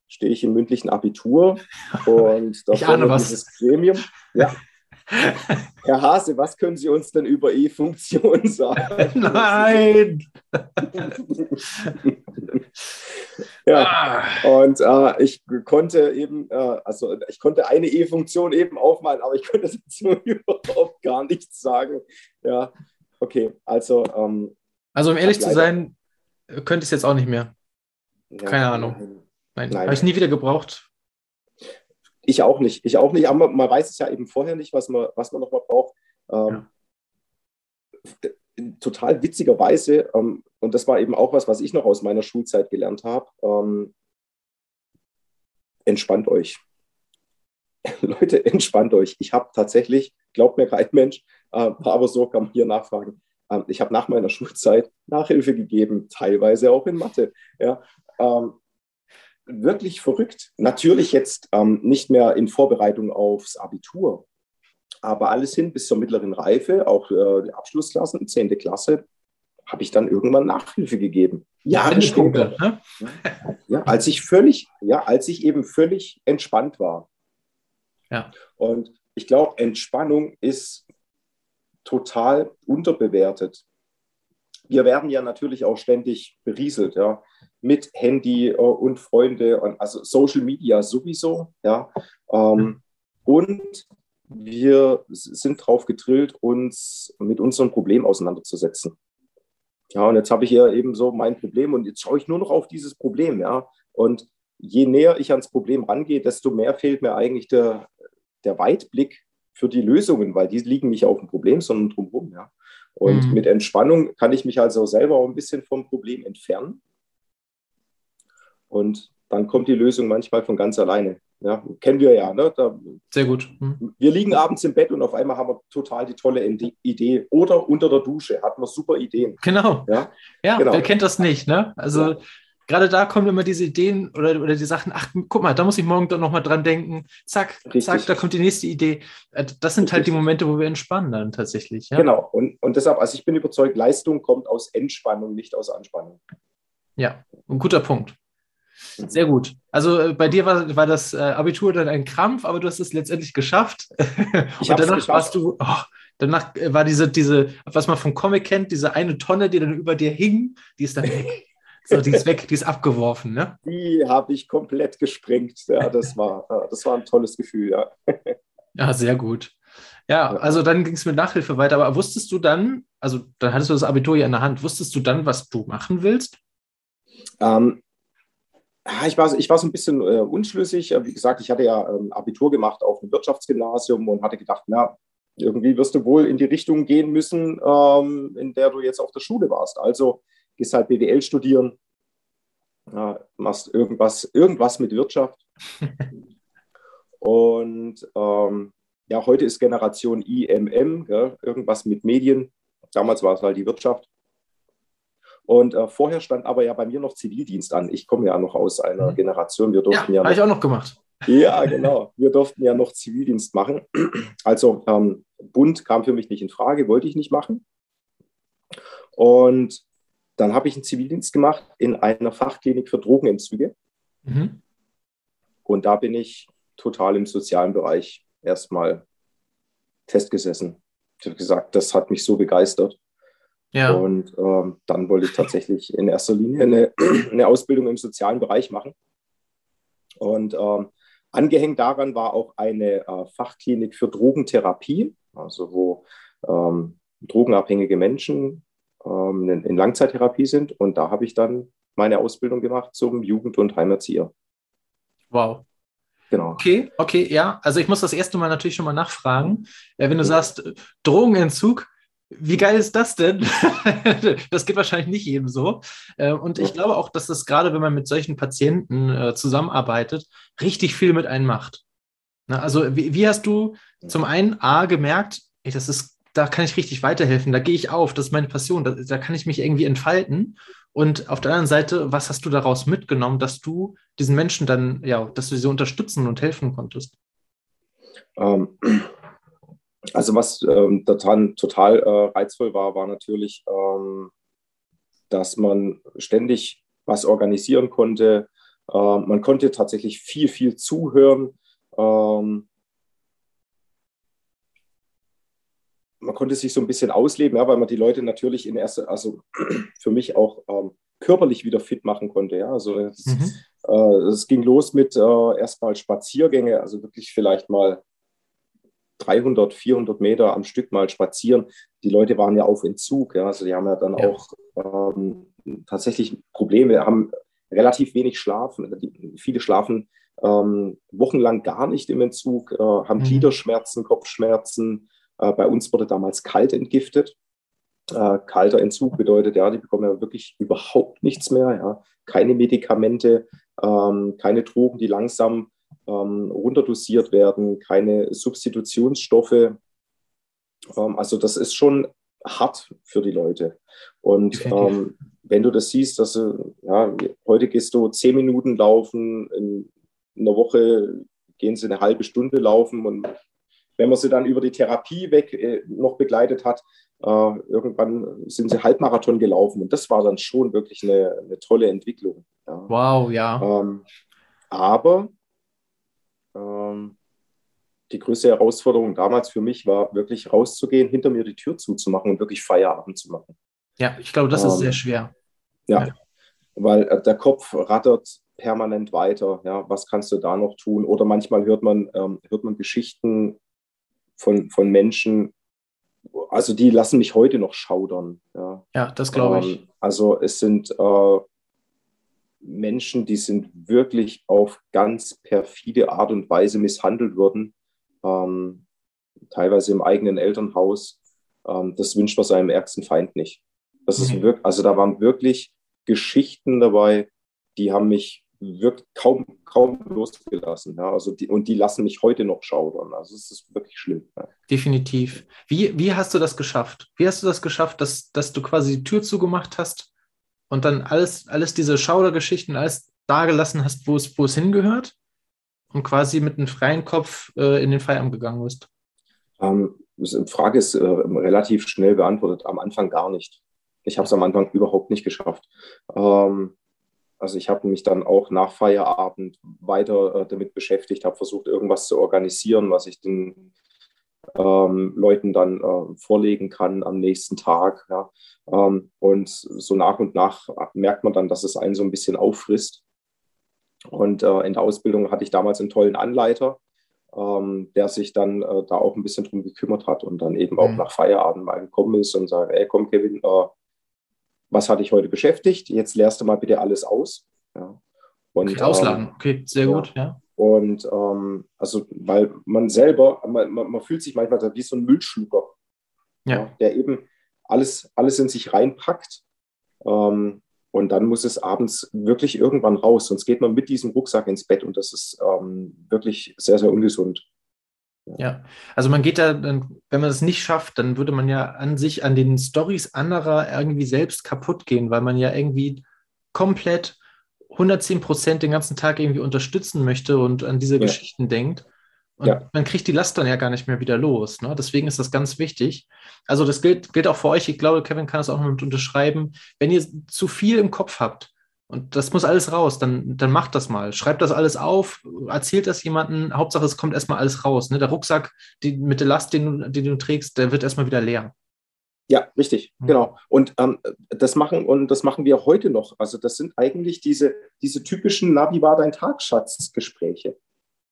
stehe ich im mündlichen Abitur <laughs> und da dieses Gremium. Ja, Herr Hase, was können Sie uns denn über E-Funktion <laughs> sagen? Nein! <laughs> ja, ah. und äh, ich konnte eben, äh, also ich konnte eine E-Funktion eben aufmalen, aber ich konnte <laughs> dazu überhaupt gar nichts sagen. Ja, okay, also. Ähm, also, um ehrlich zu sein, könnte ich es jetzt auch nicht mehr. Keine ja, Ahnung. Nein, nein. habe ich nie wieder gebraucht. Ich auch nicht. Ich auch nicht. Aber man weiß es ja eben vorher nicht, was man, was man noch mal braucht. Ähm, ja. Total witzigerweise, ähm, und das war eben auch was, was ich noch aus meiner Schulzeit gelernt habe, ähm, entspannt euch. <laughs> Leute, entspannt euch. Ich habe tatsächlich, glaubt mir kein Mensch, äh, aber so kann man hier nachfragen. Ähm, ich habe nach meiner Schulzeit Nachhilfe gegeben, teilweise auch in Mathe. Ja, ähm, wirklich verrückt. Natürlich jetzt ähm, nicht mehr in Vorbereitung aufs Abitur, aber alles hin bis zur mittleren Reife, auch äh, die Abschlussklassen, 10. Klasse, habe ich dann irgendwann Nachhilfe gegeben. Jahre später. Ne? Ja, als ich völlig, ja, als ich eben völlig entspannt war. Ja. Und ich glaube, Entspannung ist total unterbewertet. Wir werden ja natürlich auch ständig berieselt, ja mit Handy äh, und Freunde und also Social Media sowieso, ja. Ähm, und wir sind darauf getrillt, uns mit unserem Problem auseinanderzusetzen. Ja, und jetzt habe ich hier eben so mein Problem und jetzt schaue ich nur noch auf dieses Problem, ja. Und je näher ich ans Problem rangehe, desto mehr fehlt mir eigentlich der, der Weitblick für die Lösungen, weil die liegen nicht auf dem Problem, sondern drumherum, ja. Und mhm. mit Entspannung kann ich mich also selber auch ein bisschen vom Problem entfernen und dann kommt die Lösung manchmal von ganz alleine. Ja, kennen wir ja. Ne? Da, Sehr gut. Hm. Wir liegen abends im Bett und auf einmal haben wir total die tolle Idee. Oder unter der Dusche hatten wir super Ideen. Genau. Ja, ja genau. wer kennt das nicht? Ne? Also ja. gerade da kommen immer diese Ideen oder, oder die Sachen, ach, guck mal, da muss ich morgen doch nochmal dran denken. Zack, Richtig. zack, da kommt die nächste Idee. Äh, das sind Richtig. halt die Momente, wo wir entspannen dann tatsächlich. Ja? Genau. Und, und deshalb, also ich bin überzeugt, Leistung kommt aus Entspannung, nicht aus Anspannung. Ja, ein guter Punkt. Sehr gut. Also äh, bei dir war, war das äh, Abitur dann ein Krampf, aber du hast es letztendlich geschafft. <laughs> Ich Und danach geschafft. warst du, oh, danach äh, war diese, diese, was man vom Comic kennt, diese eine Tonne, die dann über dir hing, die ist dann weg. <laughs> So, die ist weg, die ist abgeworfen, ne? Die habe ich komplett gesprengt. Ja, das war, <laughs> das war ein tolles Gefühl, ja. Ja, sehr gut. Ja, also dann ging es mit Nachhilfe weiter. Aber wusstest du dann, also dann hattest du das Abitur ja in der Hand, wusstest du dann, was du machen willst? Ähm, ich war, ich war so ein bisschen äh, unschlüssig. Wie gesagt, ich hatte ja ähm, Abitur gemacht auf dem Wirtschaftsgymnasium und hatte gedacht, na, irgendwie wirst du wohl in die Richtung gehen müssen, ähm, in der du jetzt auf der Schule warst. Also gehst halt BWL studieren, äh, machst irgendwas, irgendwas mit Wirtschaft. <laughs> und ähm, ja, heute ist Generation IMM, gell, irgendwas mit Medien. Damals war es halt die Wirtschaft. Und äh, vorher stand aber ja bei mir noch Zivildienst an. Ich komme ja noch aus einer mhm. Generation, wir durften ja, ja habe ich auch noch gemacht. Ja, genau. Wir durften ja noch Zivildienst machen. Also ähm, Bund kam für mich nicht in Frage, wollte ich nicht machen. Und dann habe ich einen Zivildienst gemacht in einer Fachklinik für Drogenentzüge. Mhm. Und da bin ich total im sozialen Bereich erstmal festgesessen. Ich habe gesagt, das hat mich so begeistert. Ja. Und ähm, dann wollte ich tatsächlich in erster Linie eine, <clears throat> eine Ausbildung im sozialen Bereich machen. Und ähm, angehängt daran war auch eine äh, Fachklinik für Drogentherapie, also wo ähm, drogenabhängige Menschen ähm, in, in, Langzeittherapie sind. Und da habe ich dann meine Ausbildung gemacht zum Jugend- und Heimerzieher. Wow. Genau. Okay, okay, ja. Also ich muss das erste Mal natürlich schon mal nachfragen. Äh, wenn du sagst, Drogenentzug, wie geil ist das denn? <laughs> das geht wahrscheinlich nicht jedem so. Äh, und ich glaube auch, dass das gerade, wenn man mit solchen Patienten äh, zusammenarbeitet, richtig viel mit einem macht. Also, wie, hast du zum einen A gemerkt, ey, das ist, da kann ich richtig weiterhelfen, da gehe ich auf, das ist meine Passion, da, da kann ich mich irgendwie entfalten. Und auf der anderen Seite, was hast du daraus mitgenommen, dass du diesen Menschen dann, ja, dass du sie unterstützen und helfen konntest? Ähm, also was ähm, daran total äh, reizvoll war, war natürlich, ähm, dass man ständig was organisieren konnte. Äh, man konnte tatsächlich viel, viel zuhören. Ähm, man konnte sich so ein bisschen ausleben, ja, weil man die Leute natürlich in erster, also <clears throat> für mich auch ähm, körperlich wieder fit machen konnte. Ja, also es, mhm. äh, ging los mit äh, erstmal Spaziergänge, also wirklich vielleicht mal 300, 400 Meter am Stück mal spazieren. Die Leute waren ja auf Entzug, ja, also die haben ja dann ja. auch ähm, tatsächlich Probleme, haben relativ wenig Schlaf. Viele schlafen ähm, wochenlang gar nicht im Entzug, äh, haben mhm. Gliederschmerzen, Kopfschmerzen. Äh, bei uns wurde damals kalt entgiftet. Äh, kalter Entzug bedeutet, ja, die bekommen ja wirklich überhaupt nichts mehr, ja, keine Medikamente, ähm, keine Drogen, die langsam ähm, runterdosiert werden, keine Substitutionsstoffe. Ähm, also das ist schon hart für die Leute. Und ähm, wenn du das siehst, dass du, ja, heute gehst du zehn Minuten laufen, in, in einer Woche gehen sie eine halbe Stunde laufen und wenn man sie dann über die Therapie weg äh, noch begleitet hat, äh, irgendwann sind sie Halbmarathon gelaufen und das war dann schon wirklich eine, eine tolle Entwicklung. Ja. Wow, ja. Ähm, aber die größte Herausforderung damals für mich war, wirklich rauszugehen, hinter mir die Tür zuzumachen und wirklich Feierabend zu machen. Ja, ich glaube, das ähm, ist sehr schwer. Ja, ja. weil äh, der Kopf rattert permanent weiter. Ja, was kannst du da noch tun? Oder manchmal hört man, ähm, hört man Geschichten von, von Menschen, also die lassen mich heute noch schaudern. Ja, ja das glaube ich. Ähm, also es sind äh, Menschen, die sind wirklich auf ganz perfide Art und Weise misshandelt worden, ähm, teilweise im eigenen Elternhaus. Ähm, das wünscht man seinem ärgsten Feind nicht. Das ist mhm. wirklich, also da waren wirklich Geschichten dabei, die haben mich wird kaum, kaum losgelassen. Ja. Also die, und die lassen mich heute noch schaudern. Also es ist wirklich schlimm. Ja. Definitiv. Wie, wie hast du das geschafft? Wie hast du das geschafft, dass, dass du quasi die Tür zugemacht hast und dann alles, alles diese Schaudergeschichten, alles dagelassen hast, wo es, wo es hingehört und quasi mit einem freien Kopf äh, in den Feierabend gegangen bist? Ähm, die Frage ist äh, relativ schnell beantwortet. Am Anfang gar nicht. Ich habe es am Anfang überhaupt nicht geschafft. Ähm, also ich habe mich dann auch nach Feierabend weiter äh, damit beschäftigt, habe versucht, irgendwas zu organisieren, was ich den ähm, Leuten dann äh, vorlegen kann am nächsten Tag. Ja. Ähm, und so nach und nach merkt man dann, dass es einen so ein bisschen auffrisst. Und äh, in der Ausbildung hatte ich damals einen tollen Anleiter, ähm, der sich dann äh, da auch ein bisschen drum gekümmert hat und dann eben auch mhm. nach Feierabend mal gekommen ist und sagt, ey, komm Kevin, äh, was hat dich heute beschäftigt? Jetzt lehrst du mal bitte alles aus. Ja. Und, okay, ausladen, ähm, okay, sehr ja. gut, ja. Und ähm, also, weil man selber, man, man, fühlt sich manchmal wie so ein Müllschlucker, ja. der eben alles, alles in sich reinpackt. Ähm, und dann muss es abends wirklich irgendwann raus, sonst geht man mit diesem Rucksack ins Bett und das ist ähm, wirklich sehr, sehr ungesund. Ja, also man geht da, wenn man das nicht schafft, dann würde man ja an sich an den Stories anderer irgendwie selbst kaputt gehen, weil man ja irgendwie komplett 110 Prozent den ganzen Tag irgendwie unterstützen möchte und an diese ja. Geschichten denkt. Und ja. man kriegt die Last dann ja gar nicht mehr wieder los. Ne? Deswegen ist das ganz wichtig. Also das gilt, gilt auch für euch. Ich glaube, Kevin kann das auch mit unterschreiben. Wenn ihr zu viel im Kopf habt, und das muss alles raus. Dann, dann macht das mal. Schreibt das alles auf, erzählt das jemandem. Hauptsache, es kommt erstmal alles raus. Ne? Der Rucksack die, mit der Last, den, du, den du trägst, der wird erstmal wieder leer. Ja, richtig, mhm. genau. Und ähm, das machen und das machen wir heute noch. Also das sind eigentlich diese, diese typischen Navi war dein Tagschatz-Gespräche.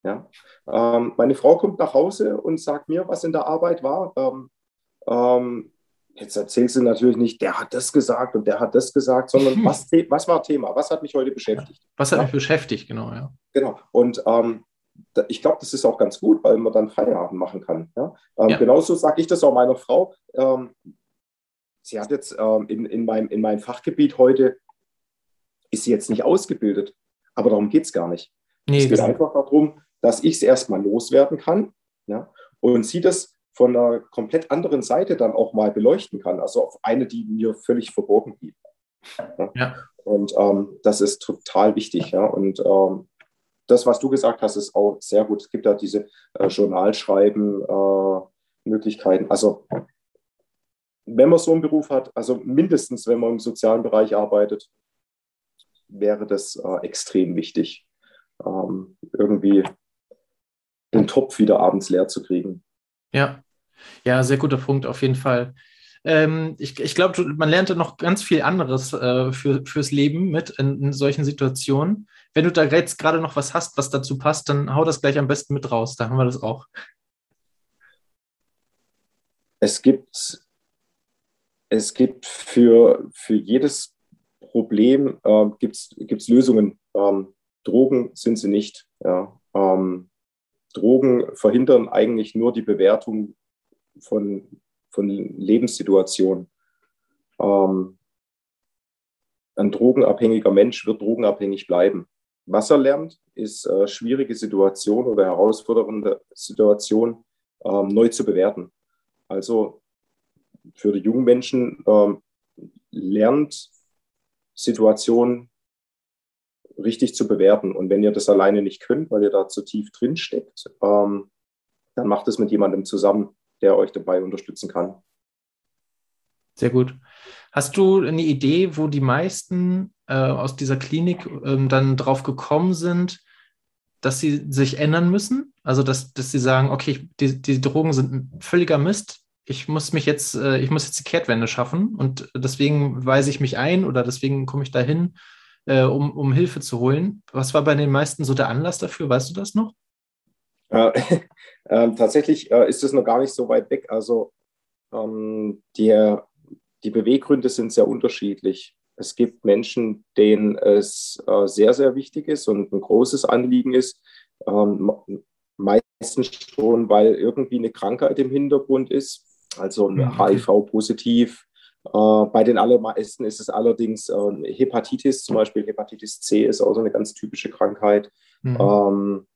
Ja? Ähm, meine Frau kommt nach Hause und sagt mir, was in der Arbeit war. Ähm, ähm Jetzt erzählst du natürlich nicht, der hat das gesagt und der hat das gesagt, sondern <laughs> was, was war Thema? Was hat mich heute beschäftigt? Was hat ja? mich beschäftigt, genau, ja. Genau. Und ähm, ich glaube, das ist auch ganz gut, weil man dann Feierabend machen kann. Ja? Ähm, ja. Genauso sage ich das auch meiner Frau. Ähm, sie hat jetzt ähm, in, in, meinem, in meinem Fachgebiet heute, ist sie jetzt nicht ausgebildet, aber darum geht es gar nicht. Nee, es geht genau. einfach darum, dass ich es erstmal loswerden kann ja? und sie das von einer komplett anderen Seite dann auch mal beleuchten kann. Also auf eine, die mir völlig verborgen blieb. Ja. ja. Und ähm, das ist total wichtig. Ja. Und ähm, das, was du gesagt hast, ist auch sehr gut. Es gibt ja diese äh, Journalschreiben-Möglichkeiten. Äh, also wenn man so einen Beruf hat, also mindestens wenn man im sozialen Bereich arbeitet, wäre das äh, extrem wichtig, ähm, irgendwie den Topf wieder abends leer zu kriegen. Ja, ja, sehr guter Punkt, auf jeden Fall. Ähm, ich ich glaube, man lernte noch ganz viel anderes äh, für, fürs Leben mit in, in, solchen Situationen. Wenn du da jetzt gerade noch was hast, was dazu passt, dann hau das gleich am besten mit raus. Da haben wir das auch. Es gibt, es gibt für, für jedes Problem äh, gibt's, gibt's Lösungen. Ähm, Drogen sind sie nicht. Ja. Ähm, Drogen verhindern eigentlich nur die Bewertung von, von Lebenssituationen. Ähm, ein drogenabhängiger Mensch wird drogenabhängig bleiben. Was er lernt, ist äh, schwierige Situationen oder herausfordernde Situationen ähm, neu zu bewerten. Also für die jungen Menschen ähm, lernt Situationen richtig zu bewerten. Und wenn ihr das alleine nicht könnt, weil ihr da zu tief drin steckt, ähm, dann macht es mit jemandem zusammen, der euch dabei unterstützen kann. Sehr gut. Hast du eine Idee, wo die meisten äh, aus dieser Klinik ähm, dann drauf gekommen sind, dass sie sich ändern müssen? Also, dass, dass sie sagen, okay, die, die Drogen sind ein völliger Mist. Ich muss mich jetzt, äh, ich muss jetzt die Kehrtwende schaffen und deswegen weise ich mich ein oder deswegen komme ich dahin, äh, um, um Hilfe zu holen. Was war bei den meisten so der Anlass dafür? Weißt du das noch? Äh, <laughs> äh, tatsächlich äh, ist es noch gar nicht so weit weg. Also ähm, die, die Beweggründe sind sehr unterschiedlich. Es gibt Menschen, denen es äh, sehr, sehr wichtig ist und ein großes Anliegen ist, ähm, meistens schon, weil irgendwie eine Krankheit im Hintergrund ist, also mhm. HIV-positiv, Äh, bei den allermeisten ist es allerdings äh, Hepatitis, zum Beispiel Hepatitis C ist auch so eine ganz typische Krankheit. Mhm. Ähm,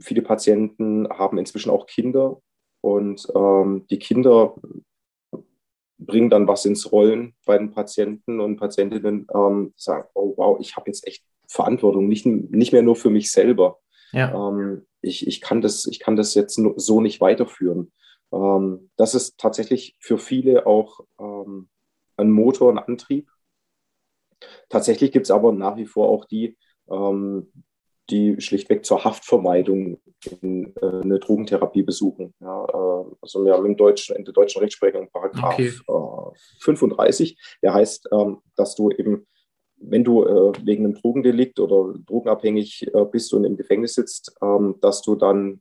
viele Patienten haben inzwischen auch Kinder und ähm, die Kinder bringen dann was ins Rollen bei den Patienten und Patientinnen, ähm, sagen, oh wow, ich habe jetzt echt Verantwortung, nicht, nicht mehr nur für mich selber. Ja. Ähm, ich, ich, kann das, ich kann das jetzt so nicht weiterführen. Ähm, das ist tatsächlich für viele auch ähm, ein Motor, ein Antrieb. Tatsächlich gibt es aber nach wie vor auch die, ähm, die schlichtweg zur Haftvermeidung in, äh, eine Drogentherapie besuchen. Ja, äh, also wir haben im deutschen, in der deutschen Rechtsprechung Paragraph okay. äh, 35, der heißt, ähm, dass du eben, wenn du äh, wegen einem Drogendelikt oder drogenabhängig äh, bist und im Gefängnis sitzt, ähm, dass du dann,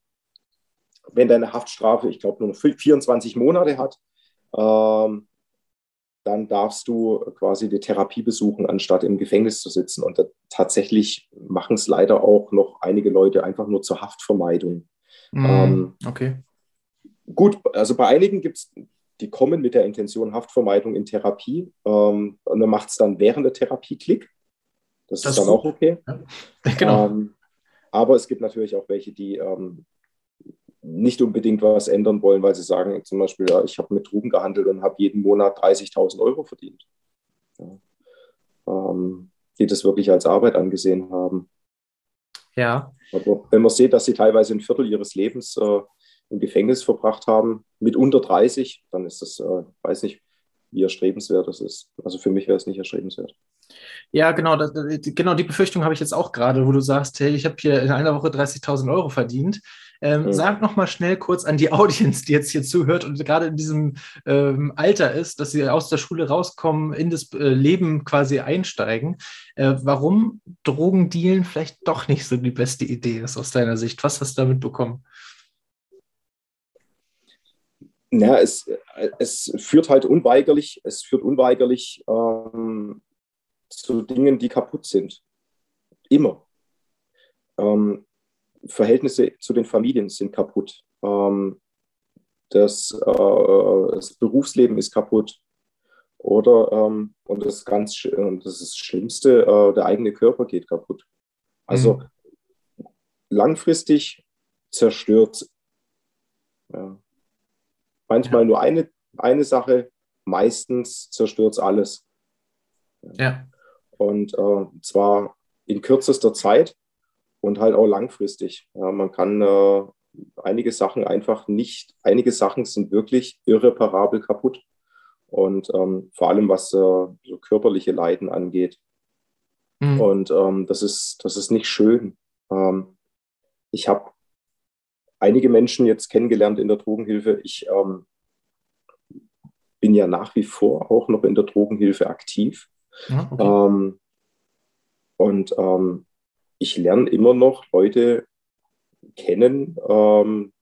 wenn deine Haftstrafe, ich glaube, nur 24 Monate hat, ähm, dann darfst du quasi die Therapie besuchen, anstatt im Gefängnis zu sitzen. Und tatsächlich machen es leider auch noch einige Leute einfach nur zur Haftvermeidung. Mm, ähm, okay. Gut, also bei einigen gibt es, die kommen mit der Intention Haftvermeidung in Therapie ähm, und dann macht es dann während der Therapie Klick. Das, das ist dann auch okay. Ja. <laughs> Genau. Ähm, aber es gibt natürlich auch welche, die ähm, nicht unbedingt was ändern wollen, weil sie sagen zum Beispiel, ja, ich habe mit Drogen gehandelt und habe jeden Monat 30.000 Euro verdient. Ja. Ähm, die das wirklich als Arbeit angesehen haben. Ja. Aber wenn man sieht, dass sie teilweise ein Viertel ihres Lebens äh, im Gefängnis verbracht haben, mit unter 30, dann ist das, äh, weiß nicht, wie erstrebenswert das ist. Also für mich wäre es nicht erstrebenswert. Ja, genau, das, genau die Befürchtung habe ich jetzt auch gerade, wo du sagst, hey, ich habe hier in einer Woche 30.000 Euro verdient. Ähm, mhm. Sag noch mal schnell kurz an die <laughs> Audience, die jetzt hier zuhört und gerade in diesem ähm, Alter ist, dass sie aus der Schule rauskommen, in das äh, Leben quasi einsteigen, äh, warum Drogendealen vielleicht doch nicht so die beste Idee ist aus deiner Sicht. Was hast du damit bekommen? Ja, es, es führt halt unweigerlich, es führt unweigerlich ähm, zu Dingen, die kaputt sind. Immer. Ähm, Verhältnisse zu den Familien sind kaputt. Ähm, das, äh, das, Berufsleben ist kaputt. Oder, ähm, und das ganz, das, ist das Schlimmste, äh, der eigene Körper geht kaputt. Also mhm. langfristig zerstört ja. Manchmal ja. nur eine, eine Sache, meistens zerstört es alles. Ja. Und äh, zwar in kürzester Zeit und halt auch langfristig. Ja, man kann äh, einige Sachen einfach nicht, einige Sachen sind wirklich irreparabel kaputt. Und ähm, vor allem was äh, so körperliche Leiden angeht. Mhm. Und ähm, das, ist, das ist nicht schön. Ähm, ich habe einige Menschen jetzt kennengelernt in der Drogenhilfe. Ich ähm, bin ja nach wie vor auch noch in der Drogenhilfe aktiv. Ja, okay. ähm, und ähm, ich lerne immer noch Leute kennen, ähm,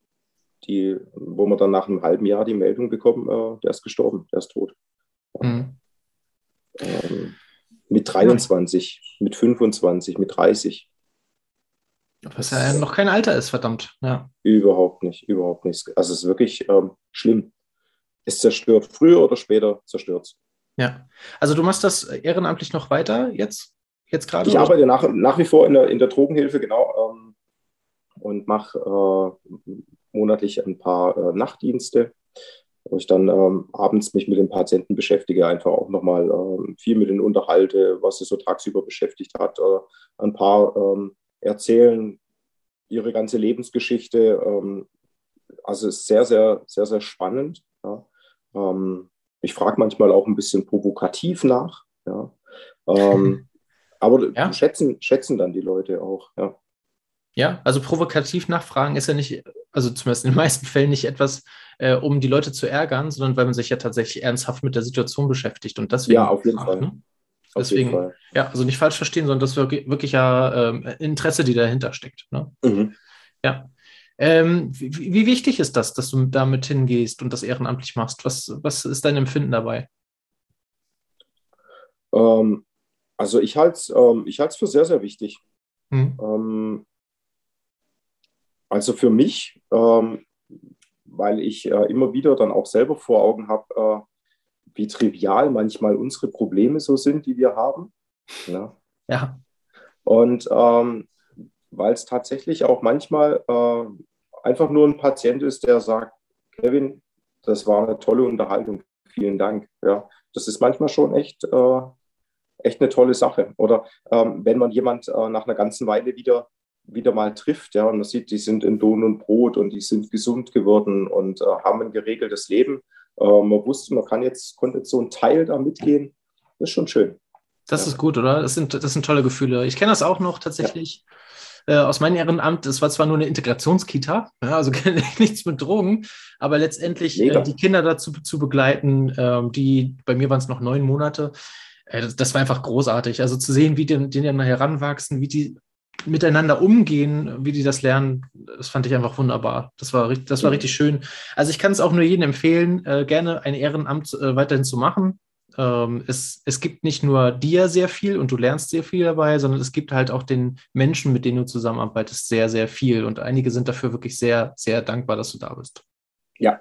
die, wo man dann nach einem halben Jahr die Meldung bekommt, äh, der ist gestorben, der ist tot. Mhm. Ähm, mit 23, ja. mit 25, mit 30. Was ja noch kein Alter ist, verdammt. Ja. Überhaupt nicht, überhaupt nicht. Also es ist wirklich ähm, schlimm. Es zerstört. Früher oder später zerstört es. Ja. Also du machst das ehrenamtlich noch weiter jetzt? Jetzt gerade? Ich arbeite nach, nach wie vor in der, in der Drogenhilfe, genau, ähm, und mache äh, monatlich ein paar äh, Nachtdienste, wo ich dann ähm, abends mich mit den Patienten beschäftige, einfach auch nochmal ähm, viel mit ihnen unterhalte, was sie so tagsüber beschäftigt hat, äh, ein paar ähm, erzählen ihre ganze Lebensgeschichte. Ähm, also es ist sehr, sehr, sehr, sehr spannend. Ja. Ähm, ich frage manchmal auch ein bisschen provokativ nach. Ja. Ähm, <laughs> aber ja. schätzen, schätzen dann die Leute auch, ja. Ja, also provokativ nachfragen ist ja nicht, also zumindest in den <laughs> meisten Fällen nicht etwas, äh, um die Leute zu ärgern, sondern weil man sich ja tatsächlich ernsthaft mit der Situation beschäftigt und deswegen. Ja, auf jeden fragt, Fall. Ne? Deswegen, ja, also nicht falsch verstehen, sondern das ist wirklich, wirklich ja ähm, Interesse, die dahinter steckt. Ne? Mhm. Ja. Ähm, wie, wie, wichtig ist das, dass du damit hingehst und das ehrenamtlich machst? Was, was ist dein Empfinden dabei? Ähm, also ich halte es ähm, für sehr, sehr wichtig. Mhm. Ähm, also für mich, ähm, weil ich äh, immer wieder dann auch selber vor Augen habe, äh, wie trivial manchmal unsere Probleme so sind, die wir haben. Ja. ja. Und ähm, weil es tatsächlich auch manchmal äh, einfach nur ein Patient ist, der sagt, Kevin, das war eine tolle Unterhaltung, vielen Dank. Ja, das ist manchmal schon echt, äh, echt eine tolle Sache. Oder ähm, wenn man jemand äh, nach einer ganzen Weile wieder, wieder mal trifft, ja, und man sieht, die sind in Lohn und Brot und die sind gesund geworden und äh, haben ein geregeltes Leben. Äh, man wusste, man kann jetzt, konnte jetzt so ein Teil da mitgehen. Das ist schon schön. Das ja. ist gut, oder? Das sind, das sind tolle Gefühle. Ich kenne das auch noch tatsächlich. Ja äh, aus meinem Ehrenamt. Es war zwar nur eine Integrationskita, ja, also <laughs> nichts mit Drogen, aber letztendlich äh, die Kinder dazu zu begleiten, äh, die, bei mir waren es noch neun Monate, das, das, war einfach großartig. Also zu sehen, wie die, die dann heranwachsen, wie die miteinander umgehen, wie die das lernen, das fand ich einfach wunderbar. Das war, das war richtig schön. Also ich kann es auch nur jedem empfehlen, äh, gerne ein Ehrenamt äh, weiterhin zu machen ähm, es, es gibt nicht nur dir sehr viel und du lernst sehr viel dabei, sondern es gibt halt auch den Menschen, mit denen du zusammenarbeitest, sehr, sehr viel. Und einige sind dafür wirklich sehr, sehr dankbar, dass du da bist. Ja,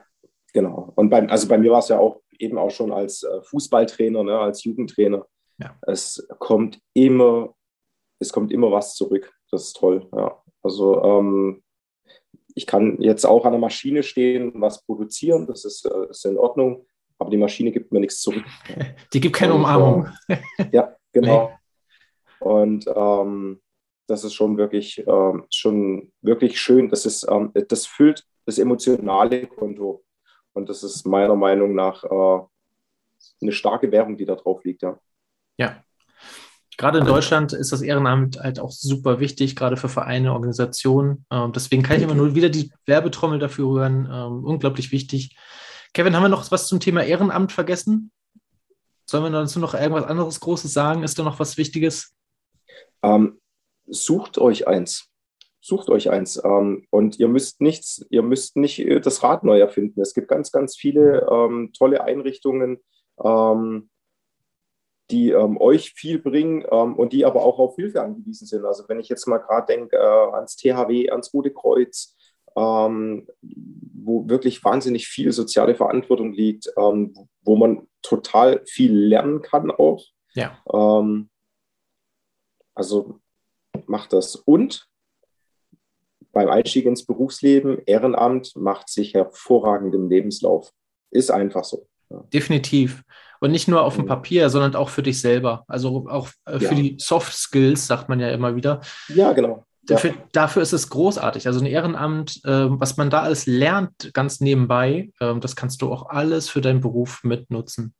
genau. Und beim, also bei mir war es ja auch eben auch schon als äh, Fußballtrainer, ne, als Jugendtrainer. Ja. Es kommt immer, es kommt immer was zurück. Das ist toll. Ja. Also ähm, ich kann jetzt auch an der Maschine stehen, was produzieren, das ist, äh, ist in Ordnung aber die Maschine gibt mir nichts zurück. <laughs> Die gibt keine Umarmung. Äh, ja, genau. Nee. Und ähm, das ist schon wirklich, ähm, schon wirklich schön. Das, ist, ähm, das füllt das emotionale Konto. Und das ist meiner Meinung nach äh, eine starke Währung, die da drauf liegt. Ja. ja. Gerade in Deutschland ist das Ehrenamt halt auch super wichtig, gerade für Vereine, Organisationen. Ähm, deswegen kann ich immer nur wieder die Werbetrommel dafür rühren. Ähm, unglaublich wichtig. Kevin, haben wir noch was zum Thema Ehrenamt vergessen? Sollen wir dazu noch irgendwas anderes Großes sagen? Ist da noch was Wichtiges? Ähm, sucht euch eins. Sucht euch eins. Ähm, und ihr müsst nichts, ihr müsst nicht äh, das Rad neu erfinden. Es gibt ganz, ganz viele ähm, tolle Einrichtungen, ähm, die ähm, euch viel bringen ähm, und die aber auch auf Hilfe angewiesen sind. Also wenn ich jetzt mal gerade denke äh, ans THW, ans Rote Kreuz, ähm, wo wirklich wahnsinnig viel soziale Verantwortung liegt, wo man total viel lernen kann auch. Ja. Also macht das. Und beim Einstieg ins Berufsleben, Ehrenamt macht sich hervorragend im Lebenslauf. Ist einfach so. Ja. Definitiv. Und nicht nur auf dem mhm. Papier, sondern auch für dich selber. Also auch äh, für ja. die Soft Skills, sagt man ja immer wieder. Ja, genau. Dafür, ja. dafür, ist es großartig. Also ein Ehrenamt, äh, was man da alles lernt, ganz nebenbei, äh, das kannst du auch alles für deinen Beruf mitnutzen.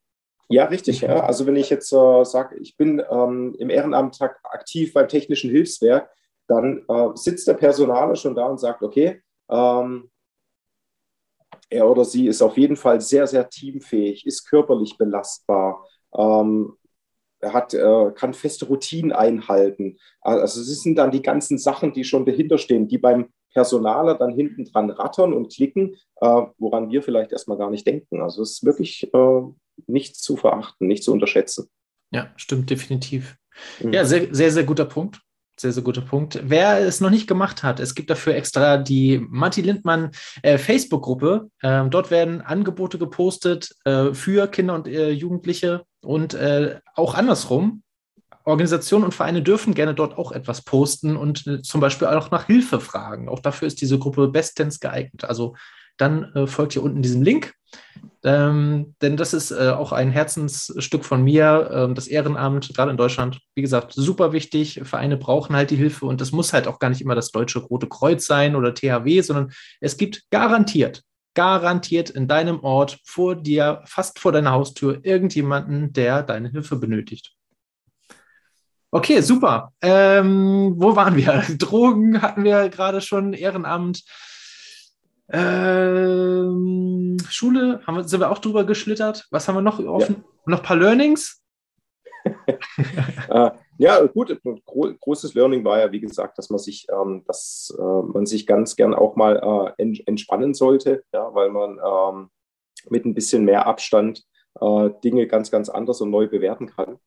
Ja, richtig. Ja. Also wenn ich jetzt äh, sage, ich bin ähm, im Ehrenamt aktiv beim Technischen Hilfswerk, dann äh, sitzt der Personaler schon da und sagt, okay, ähm, er oder sie ist auf jeden Fall sehr, sehr teamfähig, ist körperlich belastbar, ähm, hat, äh, kann feste Routinen einhalten. Also es sind dann die ganzen Sachen, die schon dahinter stehen, die beim Personaler dann hinten dran rattern und klicken, äh, woran wir vielleicht erstmal gar nicht denken. Also es ist wirklich äh, nicht zu verachten, nicht zu unterschätzen. Ja, stimmt definitiv. Mhm. Ja, sehr, sehr, sehr guter Punkt. Sehr, sehr guter Punkt. Wer es noch nicht gemacht hat, es gibt dafür extra die Matti Lindmann äh, Facebook-Gruppe. Ähm, dort werden Angebote gepostet äh, für Kinder und äh, Jugendliche und äh, auch andersrum. Organisationen und Vereine dürfen gerne dort auch etwas posten und äh, zum Beispiel auch nach Hilfe fragen. Auch dafür ist diese Gruppe bestens geeignet. Also dann äh, folgt ihr unten diesem Link. Ähm, denn das ist äh, auch ein Herzensstück von mir, ähm, das Ehrenamt, gerade in Deutschland, wie gesagt, super wichtig. Vereine brauchen halt die Hilfe und das muss halt auch gar nicht immer das Deutsche Rote Kreuz sein oder THW, sondern es gibt garantiert, garantiert in deinem Ort vor dir, fast vor deiner Haustür, irgendjemanden, der deine Hilfe benötigt. Okay, super. Ähm, wo waren wir? <laughs> Drogen hatten wir gerade schon, Ehrenamt. Ähm, Schule, haben wir, sind wir auch drüber geschlittert? Was haben wir noch offen? Ja. Noch ein paar Learnings? <laughs> Äh, ja, gut. Großes Learning war ja, wie gesagt, dass man sich, ähm, dass äh, man sich ganz gern auch mal äh, entspannen sollte, ja, weil man ähm, mit ein bisschen mehr Abstand äh, Dinge ganz, ganz anders und neu bewerten kann.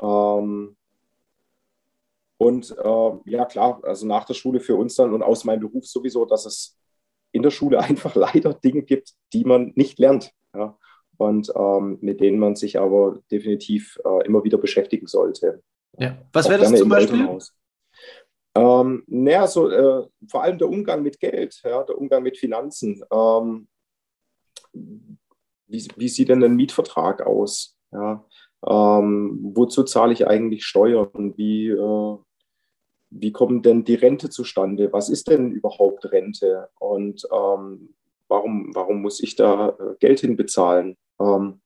Ähm, und äh, ja, klar, also nach der Schule für uns dann und aus meinem Beruf sowieso, dass es in der Schule <laughs> einfach leider Dinge gibt, die man nicht lernt. Ja. und ähm, mit denen man sich aber definitiv äh, immer wieder beschäftigen sollte. Ja. Was wäre das zum Beispiel? Ähm, naja, so, äh, vor allem der Umgang mit Geld, ja, der Umgang mit Finanzen. Ähm, wie, wie, sieht denn ein Mietvertrag aus? Ja? Ähm, wozu zahle ich eigentlich Steuern? Wie, äh, wie kommt denn die Rente zustande? Was ist denn überhaupt Rente? Und ähm, warum, warum muss ich da äh, Geld hinbezahlen? Ähm,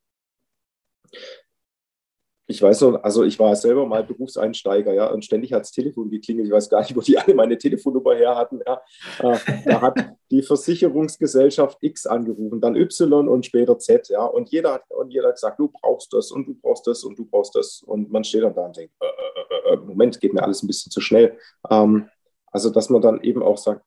ich weiß noch, also ich war selber mal Berufseinsteiger, ja, und ständig hat das Telefon geklingelt. Ich weiß gar nicht, wo die alle meine Telefonnummer her hatten. Ja. Äh, da hat die Versicherungsgesellschaft X angerufen, dann Y und später Z, ja. Und jeder hat, und jeder hat gesagt, du brauchst das und du brauchst das und du brauchst das. Und man steht dann da und denkt, äh, äh, äh, Moment, geht mir alles ein bisschen zu schnell. Ähm, also, dass man dann eben auch sagt,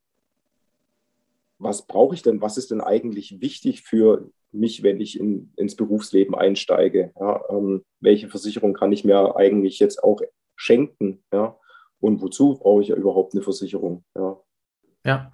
was brauche ich denn? Was ist denn eigentlich wichtig für mich, wenn ich in, ins Berufsleben einsteige? Ja, ähm, welche Versicherung kann ich mir eigentlich jetzt auch schenken? Ja? Und wozu brauche ich ja überhaupt eine Versicherung? Ja. ja.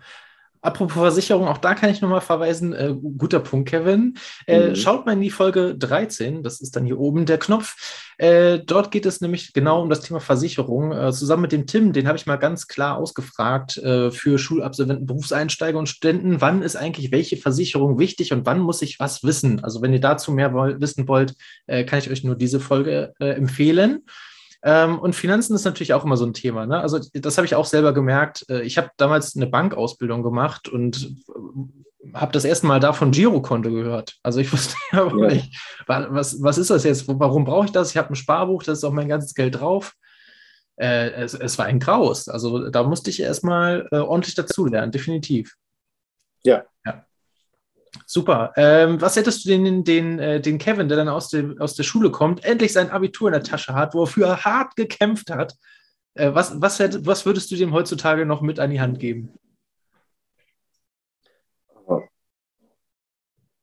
Apropos Versicherung, auch da kann ich nochmal verweisen. Äh, guter Punkt, Kevin. Äh, mhm. Schaut mal in die Folge 13, das ist dann hier oben der Knopf. Äh, dort geht es nämlich genau um das Thema Versicherung. Äh, zusammen mit dem Tim, den habe ich mal ganz klar ausgefragt äh, für Schulabsolventen, Berufseinsteiger und Studenten. Wann ist eigentlich welche Versicherung wichtig und wann muss ich was wissen? Also, wenn ihr dazu mehr wissen wollt, äh, kann ich euch nur diese Folge empfehlen. Ähm, und Finanzen ist natürlich auch immer so ein Thema. Ne? Also das habe ich auch selber gemerkt. Äh, ich habe damals eine Bankausbildung gemacht und äh, habe das erste Mal davon Girokonto gehört. Also ich <laughs> wusste ja, nicht, was, was ist das jetzt? Warum brauche ich das? Ich habe ein Sparbuch, da ist auch mein ganzes Geld drauf. Äh, es, es, war ein Graus. Also da musste ich erstmal äh, ordentlich dazulernen, definitiv. Ja. ja. Super. Ähm, was hättest du den, den, äh, den Kevin, der dann aus, dem, aus der Schule kommt, endlich sein Abitur in der Tasche hat, wofür er hart gekämpft hat? Äh, was, was, hätt, was würdest du dem heutzutage noch mit an die Hand geben?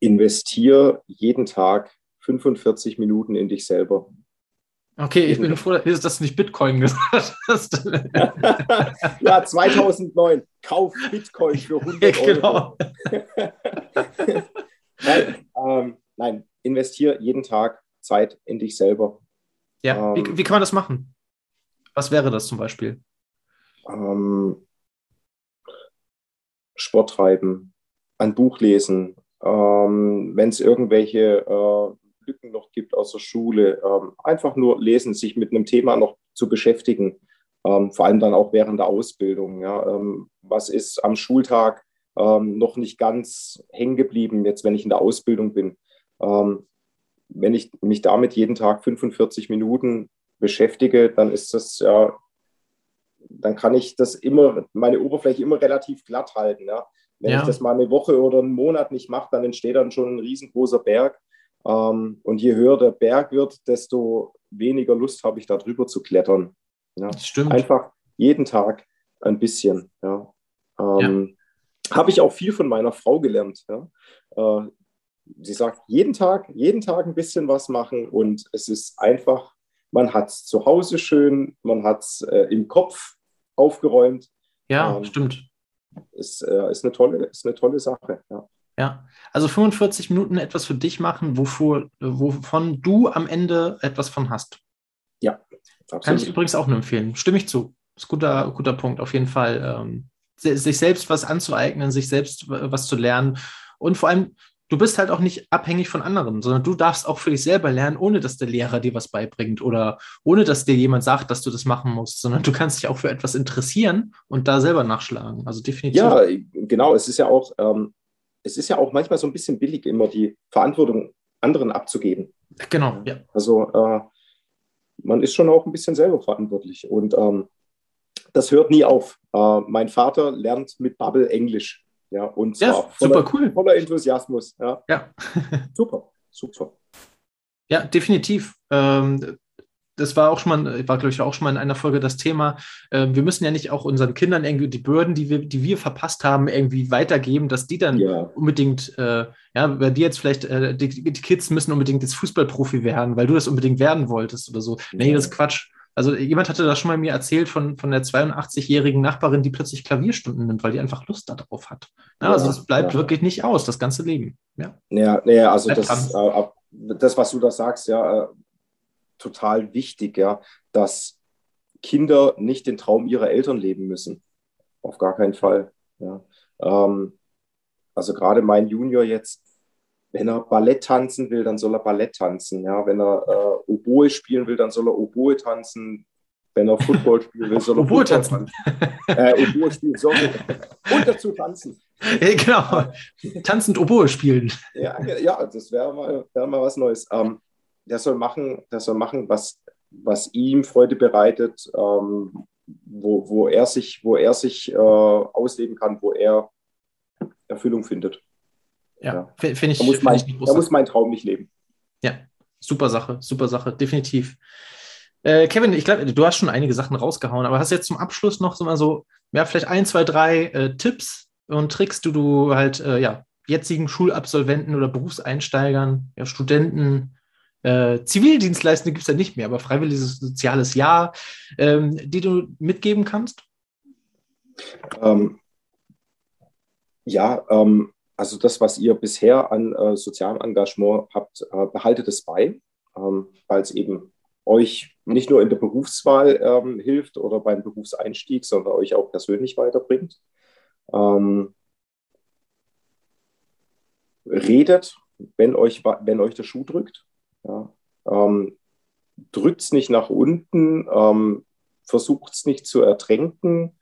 Investier jeden Tag 45 Minuten in dich selber. Okay, ich bin froh, dass du nicht Bitcoin gesagt hast. <laughs> ja, 2009. Kauf Bitcoin für 100 <laughs> Euro. Genau. <laughs> nein, ähm, nein, investiere jeden Tag Zeit in dich selber. Ja, ähm, wie, wie, kann man das machen? Was wäre das zum Beispiel? Ähm, Sport treiben, ein Buch lesen, ähm, wenn es irgendwelche äh, Lücken noch gibt aus der Schule. Ähm, einfach nur lesen, sich mit einem Thema noch zu beschäftigen, ähm, vor allem dann auch während der Ausbildung. Ja. Ähm, was ist am Schultag ähm, noch nicht ganz hängen geblieben, jetzt wenn ich in der Ausbildung bin? Ähm, wenn ich mich damit jeden Tag 45 Minuten beschäftige, dann ist das ja, dann kann ich das immer, meine Oberfläche immer relativ glatt halten. Ja. Wenn ja. ich das mal eine Woche oder einen Monat nicht mache, dann entsteht dann schon ein riesengroßer Berg. Ähm, und je höher der Berg wird, desto weniger Lust habe ich da drüber zu klettern. Ja. Das stimmt. Einfach jeden Tag ein bisschen. Ja. Ähm, ja. Habe ich auch viel von meiner Frau gelernt. Ja. Äh, sie sagt, jeden Tag, jeden Tag ein bisschen was machen und es ist einfach, man hat es zu Hause schön, man hat es äh, im Kopf aufgeräumt. Ja, ähm, stimmt. Ist, äh, ist, eine tolle, ist eine tolle Sache. Ja. Ja, also 45 Minuten etwas für dich machen, wovor, wovon du am Ende etwas von hast. Ja, absolut. Kann ich übrigens auch nur empfehlen. Stimme ich zu. Das ist ein guter, guter Punkt, auf jeden Fall. Ähm, sich selbst was anzueignen, sich selbst was zu lernen und vor allem, du bist halt auch nicht abhängig von anderen, sondern du darfst auch für dich selber lernen, ohne dass der Lehrer dir was beibringt oder ohne dass dir jemand sagt, dass du das machen musst, sondern du kannst dich auch für etwas interessieren und da selber nachschlagen. Also definitiv. Ja, genau. Es ist ja auch, ähm, es ist ja auch manchmal so ein bisschen billig, immer die Verantwortung anderen abzugeben. Genau, ja. Also äh, man ist schon auch ein bisschen selber verantwortlich und ähm, das hört nie auf. Äh, mein Vater lernt mit Bubble Englisch. Ja, und zwar ja, voller, super cool. voller Enthusiasmus. Ja, ja. super, super. Ja, definitiv. Ähm, das war auch schon mal, war glaube ich auch schon mal in einer Folge das Thema. Äh, wir müssen ja nicht auch unseren Kindern irgendwie die Bürden, die wir, die wir verpasst haben, irgendwie weitergeben, dass die dann ja. unbedingt, äh, ja, bei dir jetzt vielleicht, äh, die, die, Kids müssen unbedingt jetzt Fußballprofi werden, weil du das unbedingt werden wolltest oder so. Ja. Nee, das ist Quatsch. Also jemand hatte das schon mal mir erzählt von, von der 82-jährigen Nachbarin, die plötzlich Klavierstunden nimmt, weil die einfach Lust darauf hat. Ja, also es bleibt ja. wirklich nicht aus, das ganze Leben. Ja, ja, ja also das, äh, das, was du da sagst, ja, äh, total wichtig, ja, dass Kinder nicht den Traum ihrer Eltern leben müssen. Auf gar keinen Fall. Ja. Ähm, also gerade mein Junior jetzt, wenn er Ballett tanzen will, dann soll er Ballett tanzen. Ja. Wenn er äh, Oboe spielen will, dann soll er Oboe tanzen. Wenn er Football spielen will, soll er Oboe tanzen. äh, Oboe spielen, sorry. Und dazu tanzen. Ja, genau. Tanzend Oboe spielen. Ja, ja das wäre mal, wär mal was Neues. Ähm, der soll machen, der soll machen, was, was ihm Freude bereitet, ähm, wo, wo er sich, wo er sich äh, ausleben kann, wo er Erfüllung findet. Ja, ja. finde ich. Da muss, mein, ich da muss mein Traum nicht leben. Ja, super Sache, super Sache, definitiv. Äh, Kevin, ich glaube, du hast schon einige Sachen rausgehauen, aber hast jetzt zum Abschluss noch so mal so, ja, vielleicht ein, zwei, drei äh, Tipps und Tricks, die du halt, äh, ja, jetzigen Schulabsolventen oder Berufseinsteigern, ja, Studenten, äh, Zivildienstleistende gibt es ja nicht mehr, aber freiwilliges soziales Jahr, ähm, die du mitgeben kannst? Ähm, ja, ähm, also das, was ihr bisher an äh, sozialem Engagement habt, äh, behaltet es bei, ähm, weil es eben euch nicht nur in der Berufswahl ähm, hilft oder beim Berufseinstieg, sondern euch auch persönlich weiterbringt. Ähm, redet, wenn euch, wenn euch der Schuh drückt. Ja. Ähm, Drückt es nicht nach unten, ähm, versucht es nicht zu ertränken,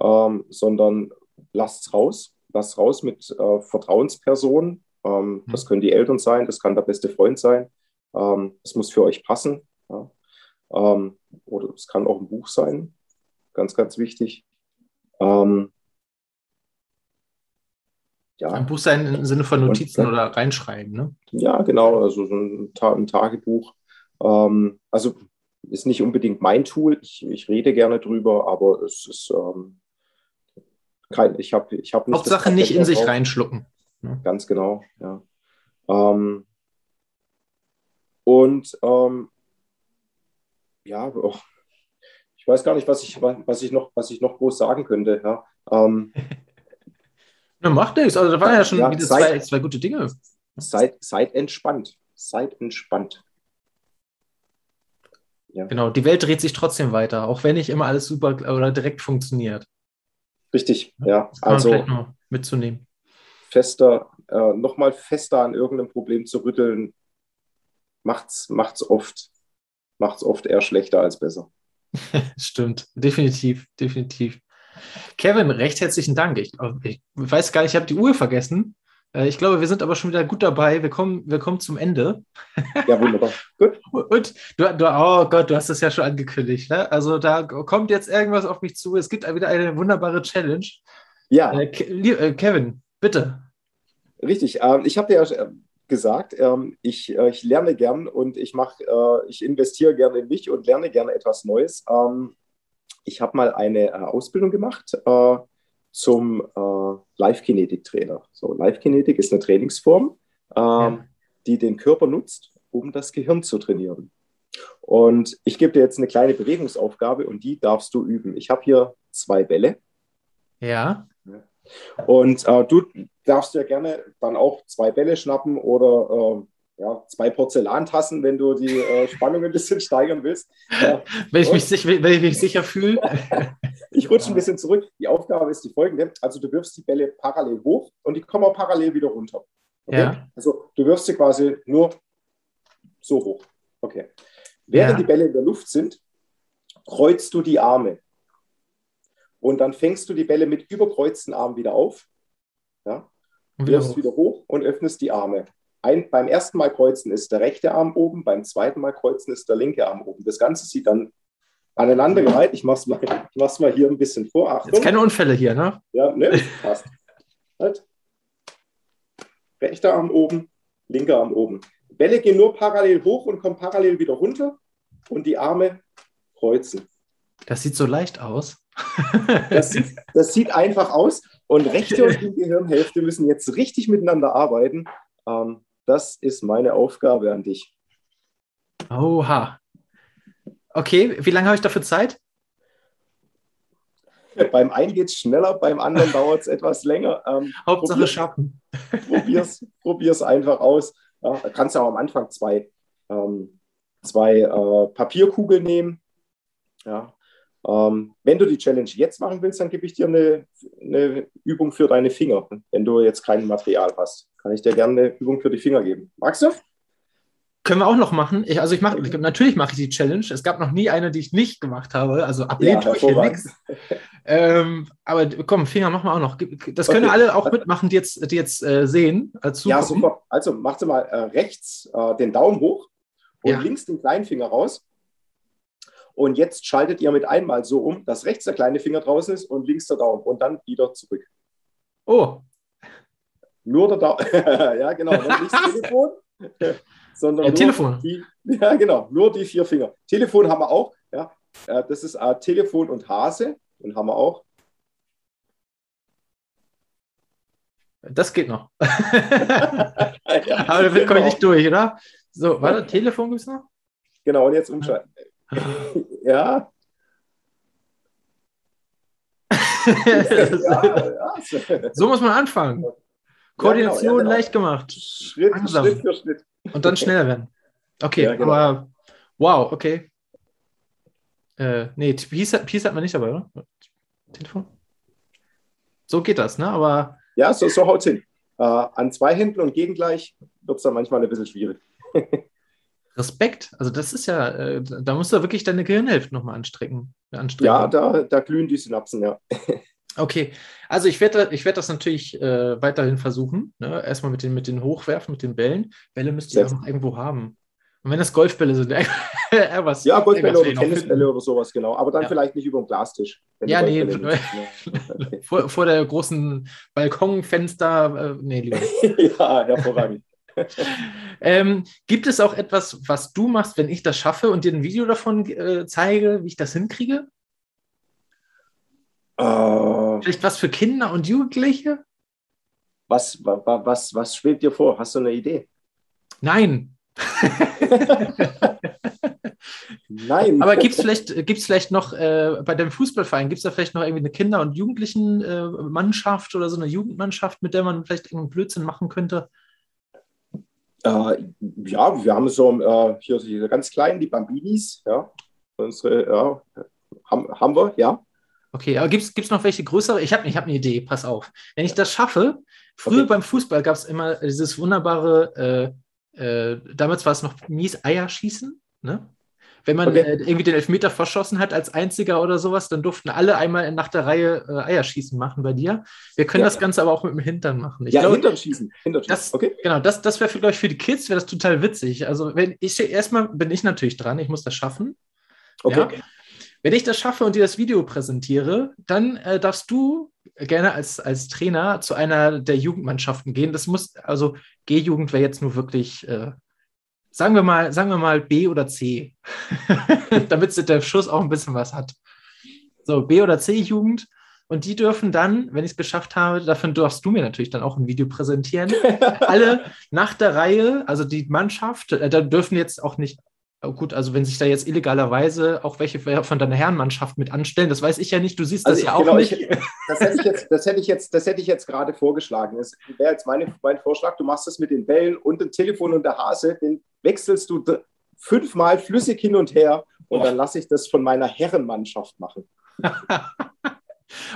ähm, sondern lasst es raus. Lasst raus mit äh, Vertrauenspersonen. Ähm, mhm. Das können die Eltern sein, das kann der beste Freund sein. Ähm, das muss für euch passen. Ja. Ähm, oder es kann auch ein Buch sein. Ganz, ganz wichtig. Ähm, ja. Ein Buch sein im Sinne von Notizen und, oder reinschreiben, ne? Ja, genau, also so ein, ein Tagebuch. Ähm, also ist nicht unbedingt mein Tool, ich, ich rede gerne drüber, aber es ist ähm, kein, ich habe ich hab nicht. Hauptsache nicht in sich drauf. reinschlucken. Ne? Ganz genau, ja. Ähm, und ähm, ja, oh, ich weiß gar nicht, was ich, was ich, noch, was ich noch groß sagen könnte. Ja. <laughs> Ja, macht nichts. Also, da waren ja schon ja, wieder seid, zwei, zwei gute Dinge. Seid, seid entspannt. Seid entspannt. Ja. Genau, die Welt dreht sich trotzdem weiter, auch wenn nicht immer alles super oder direkt funktioniert. Richtig, ja. also mitzunehmen. Fester, äh, nochmal fester an irgendeinem Problem zu rütteln, macht's, macht's oft, macht's oft eher schlechter als besser. <laughs> Stimmt, definitiv, definitiv. Kevin, recht herzlichen Dank. Ich, ich weiß gar nicht, ich habe die Uhr vergessen. Äh, ich glaube, wir sind aber schon wieder gut dabei. Wir kommen, wir kommen zum Ende. <laughs> Ja, wunderbar. Gut. Und du, du, oh Gott, du hast es ja schon angekündigt. Ne? Also da kommt jetzt irgendwas auf mich zu. Es gibt wieder eine wunderbare Challenge. Ja. Äh, äh Kevin, bitte. Richtig. Ähm, ich habe dir ja gesagt, ähm, ich, äh, ich lerne gern und ich mache, äh, ich investiere gerne in mich und lerne gerne etwas Neues. Ähm, ich habe mal eine äh, Ausbildung gemacht äh, zum äh, Live-Kinetik-Trainer. So, Live-Kinetik ist eine Trainingsform, ähm, ja. die den Körper nutzt, um das Gehirn zu trainieren. Und ich gebe dir jetzt eine kleine Bewegungsaufgabe und die darfst du üben. Ich habe hier zwei Bälle. Ja. Und äh, du darfst ja gerne dann auch zwei Bälle schnappen oder äh, ja, zwei Porzellantassen, wenn du die äh, Spannung ein bisschen <laughs> steigern willst. Ja. wenn, ich mich, sich, wenn ich mich sicher fühle. <laughs> ich rutsche ein bisschen zurück. Die Aufgabe ist die folgende. Also du wirfst die Bälle parallel hoch und die kommen auch parallel wieder runter. Okay? Ja. Also du wirfst sie quasi nur so hoch. Okay. Während ja. die Bälle in der Luft sind, kreuzt du die Arme. Und dann fängst du die Bälle mit überkreuzten Armen wieder auf. Ja? Wirfst wieder hoch und öffnest die Arme. Ein, beim ersten Mal kreuzen ist der rechte Arm oben, beim zweiten Mal kreuzen ist der linke Arm oben. Das Ganze sieht dann aneinandergereiht. Ich mache es mal, mal hier ein bisschen vor. Achtung. Jetzt keine Unfälle hier, ne? Ja, ne, passt. Halt. Rechter Arm oben, linker Arm oben. Bälle gehen nur parallel hoch und kommen parallel wieder runter und die Arme kreuzen. Das sieht so leicht aus. das, sieht, das sieht einfach aus und rechte und <laughs> linke Gehirnhälfte müssen jetzt richtig miteinander arbeiten. Ähm, das ist meine Aufgabe an dich. Oha. Okay, wie lange habe ich dafür Zeit? Beim einen geht es schneller, beim anderen <laughs> dauert es etwas länger. Ähm, Hauptsache probier's, schaffen. <laughs> Probier's, probier's einfach aus. Ja, kannst du auch am Anfang zwei, ähm, zwei äh, Papierkugeln nehmen. Ja. Ähm, wenn du die Challenge jetzt machen willst, dann gebe ich dir eine, eine Übung für deine Finger. Wenn du jetzt kein Material hast, kann ich dir gerne eine Übung für die Finger geben. Magst du? Können wir auch noch machen. Ich, also ich mache, natürlich mache ich die Challenge. Es gab noch nie eine, die ich nicht gemacht habe. Also ablehnen ja, tue ich hier nichts. Ähm, aber komm, Finger machen wir auch noch. Das können okay. alle auch mitmachen, die jetzt, die jetzt äh, sehen. Als ja, super. Also macht sie mal äh, rechts äh, den Daumen hoch und ja. links den kleinen Finger raus. Und jetzt schaltet ihr mit einmal so um, dass rechts der kleine Finger draußen ist und links der Daumen und dann wieder zurück. Oh. Nur der Daumen. <laughs> ja, genau. nicht das <laughs> Telefon sondern ja, Telefon. Die, ja, genau, nur die vier Finger. Telefon haben wir auch. Ja, äh, das ist äh, Telefon und Hase, den haben wir auch. Das geht noch. ja, <laughs> Aber damit genau. komme ich nicht durch, oder? So, warte, Telefon gibt es noch? Genau, und jetzt umschalten. <laughs> <laughs> ja. ja, so muss man anfangen. Koordination ja, genau, leicht gemacht. Schritt, Schritt für Schritt. Und dann schneller werden. Okay, ja, genau. aber wow, okay. Äh, nee, Peace, Peace hat man nicht dabei, oder? Telefon? So geht das, ne? Aber. Ja, so, so haut es hin. Äh, an zwei Händen und gegengleich wird es dann manchmal ein bisschen schwierig. <laughs> Respekt. Also das ist ja, äh, da musst du wirklich deine Gehirnhälfte nochmal anstrecken. Ja, da, da glühen die Synapsen, ja. <laughs> Okay, also ich werde ich werd das natürlich äh, weiterhin versuchen. Ne? Erstmal mit den, mit den Hochwerfen, mit den Bällen. Bälle müsst ihr auch noch irgendwo haben. Und wenn das Golfbälle sind, <laughs> was. Ja, Golfbälle oder Tennisbälle oder sowas, genau. Aber dann ja. vielleicht nicht über dem Glastisch. Ja, nee. Ne? <laughs> vor, vor der großen Balkonfenster. Äh, nee, lieber. ja, hervorragend. Ähm, gibt es auch etwas, was du machst, wenn ich das schaffe und dir ein Video davon äh, zeige, wie ich das hinkriege? Uh, Vielleicht was für Kinder und Jugendliche? Was, was, was, was schwebt dir vor? Hast du eine Idee? Nein. <laughs> Nein. Aber gibt es vielleicht, gibt's vielleicht noch äh, bei dem Fußballverein, gibt es da vielleicht noch irgendwie eine Kinder- und Jugendlichenmannschaft äh, oder so eine Jugendmannschaft, mit der man vielleicht irgendeinen Blödsinn machen könnte? Äh, ja, wir haben so äh, hier diese ganz kleinen, die Bambinis, ja. Unsere, ja, haben, haben wir, ja. Okay, aber gibt es noch welche größere? Ich habe ich hab eine Idee, pass auf. Wenn ich das schaffe, früher okay. beim Fußball gab es immer dieses wunderbare, äh, äh, damals war es noch mies Eierschießen, ne? Wenn man okay. äh, irgendwie den Elfmeter verschossen hat als einziger oder sowas, dann durften alle einmal nach der Reihe äh, Eierschießen machen bei dir. Wir können ja. das Ganze aber auch mit dem Hintern machen. Ich ja, glaube, Hintern schießen. Hintern schießen. Das, okay. Genau, das, das wäre, glaube ich, für die Kids wäre das total witzig. Also, wenn ich erstmal bin ich natürlich dran, ich muss das schaffen. Okay. Ja? Wenn ich das schaffe und dir das Video präsentiere, dann äh, darfst du gerne als, als Trainer zu einer der Jugendmannschaften gehen. Das muss, also G-Jugend wäre jetzt nur wirklich, äh, sagen wir mal, sagen wir mal B oder C, <laughs> damit der Schuss auch ein bisschen was hat. So, B oder C-Jugend. Und die dürfen dann, wenn ich es geschafft habe, davon darfst du mir natürlich dann auch ein Video präsentieren. <laughs> Alle nach der Reihe, also die Mannschaft, äh, da dürfen jetzt auch nicht Oh, gut, also wenn sich da jetzt illegalerweise auch welche von deiner Herrenmannschaft mit anstellen, das weiß ich ja nicht, du siehst das also ja auch genau, nicht. Ich, <laughs> das, hätte ich jetzt, das, hätte ich jetzt, das hätte ich jetzt gerade vorgeschlagen. Das wäre jetzt meine, mein Vorschlag, du machst das mit den Bällen und dem Telefon und der Hase, den wechselst du fünfmal flüssig hin und her und oh. dann lasse ich das von meiner Herrenmannschaft machen. <laughs>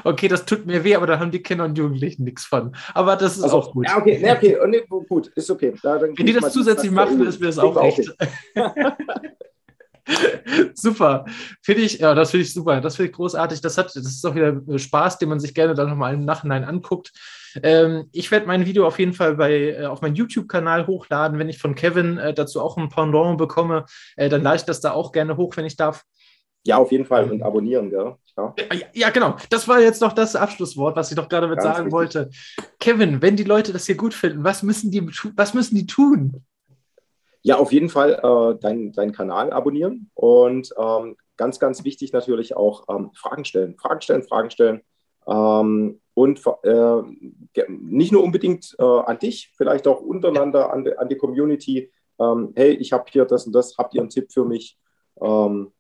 Okay, das tut mir weh, aber da haben die Kinder und Jugendlichen nichts von. Aber das ist also, auch gut. Ja, okay, nee, okay, nee, gut, ist okay. Da, Wenn die das zusätzlich machen, ist mir das auch recht. <laughs> super. Finde ich, ja, das finde ich super. Das finde ich großartig. Das, hat, das ist auch wieder Spaß, den man sich gerne dann nochmal im Nachhinein anguckt. Ähm, ich werde mein Video auf jeden Fall bei, äh, auf meinen YouTube-Kanal hochladen. Wenn ich von Kevin äh, dazu auch ein Pendant bekomme, äh, dann lade ich das da auch gerne hoch, wenn ich darf. Ja, auf jeden Fall. Und abonnieren, gell? Ja. ja, genau. Das war jetzt noch das Abschlusswort, was ich doch gerade mit Ganz sagen richtig. wollte. Kevin, wenn die Leute das hier gut finden, was müssen die, was müssen die tun? Ja, auf jeden Fall äh, deinen dein Kanal abonnieren und ähm, ganz, ganz wichtig natürlich auch ähm, Fragen stellen. Fragen stellen, Fragen stellen. Ähm, und äh, nicht nur unbedingt äh, an dich, vielleicht auch untereinander, ja. an, an, die Community. Ähm, hey, ich habe hier das und das, habt ihr einen Tipp für mich? Ähm,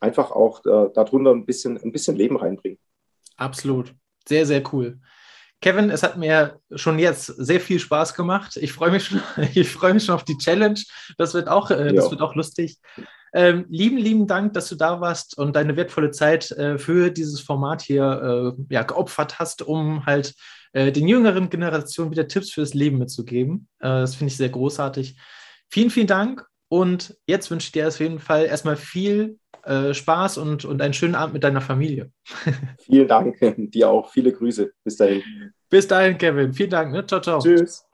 einfach auch äh, darunter ein bisschen, ein bisschen Leben reinbringen. Absolut. Sehr, sehr cool. Kevin, es hat mir schon jetzt sehr viel Spaß gemacht. Ich freue mich schon, <laughs> ich freue mich schon auf die Challenge. Das wird auch, äh, das wird auch lustig. Ähm, lieben, lieben Dank, dass du da warst und deine wertvolle Zeit äh, für dieses Format hier äh, ja, geopfert hast, um halt äh, den jüngeren Generationen wieder Tipps fürs Leben mitzugeben. Äh, das finde ich sehr großartig. Vielen, vielen Dank und jetzt wünsche ich dir auf jeden Fall erstmal viel äh, Spaß und, und einen schönen Abend mit deiner Familie. Vielen Dank, <laughs> dir auch. Viele Grüße. Bis dahin. Bis dahin, Kevin. Vielen Dank. Ne? Ciao, ciao. Tschüss.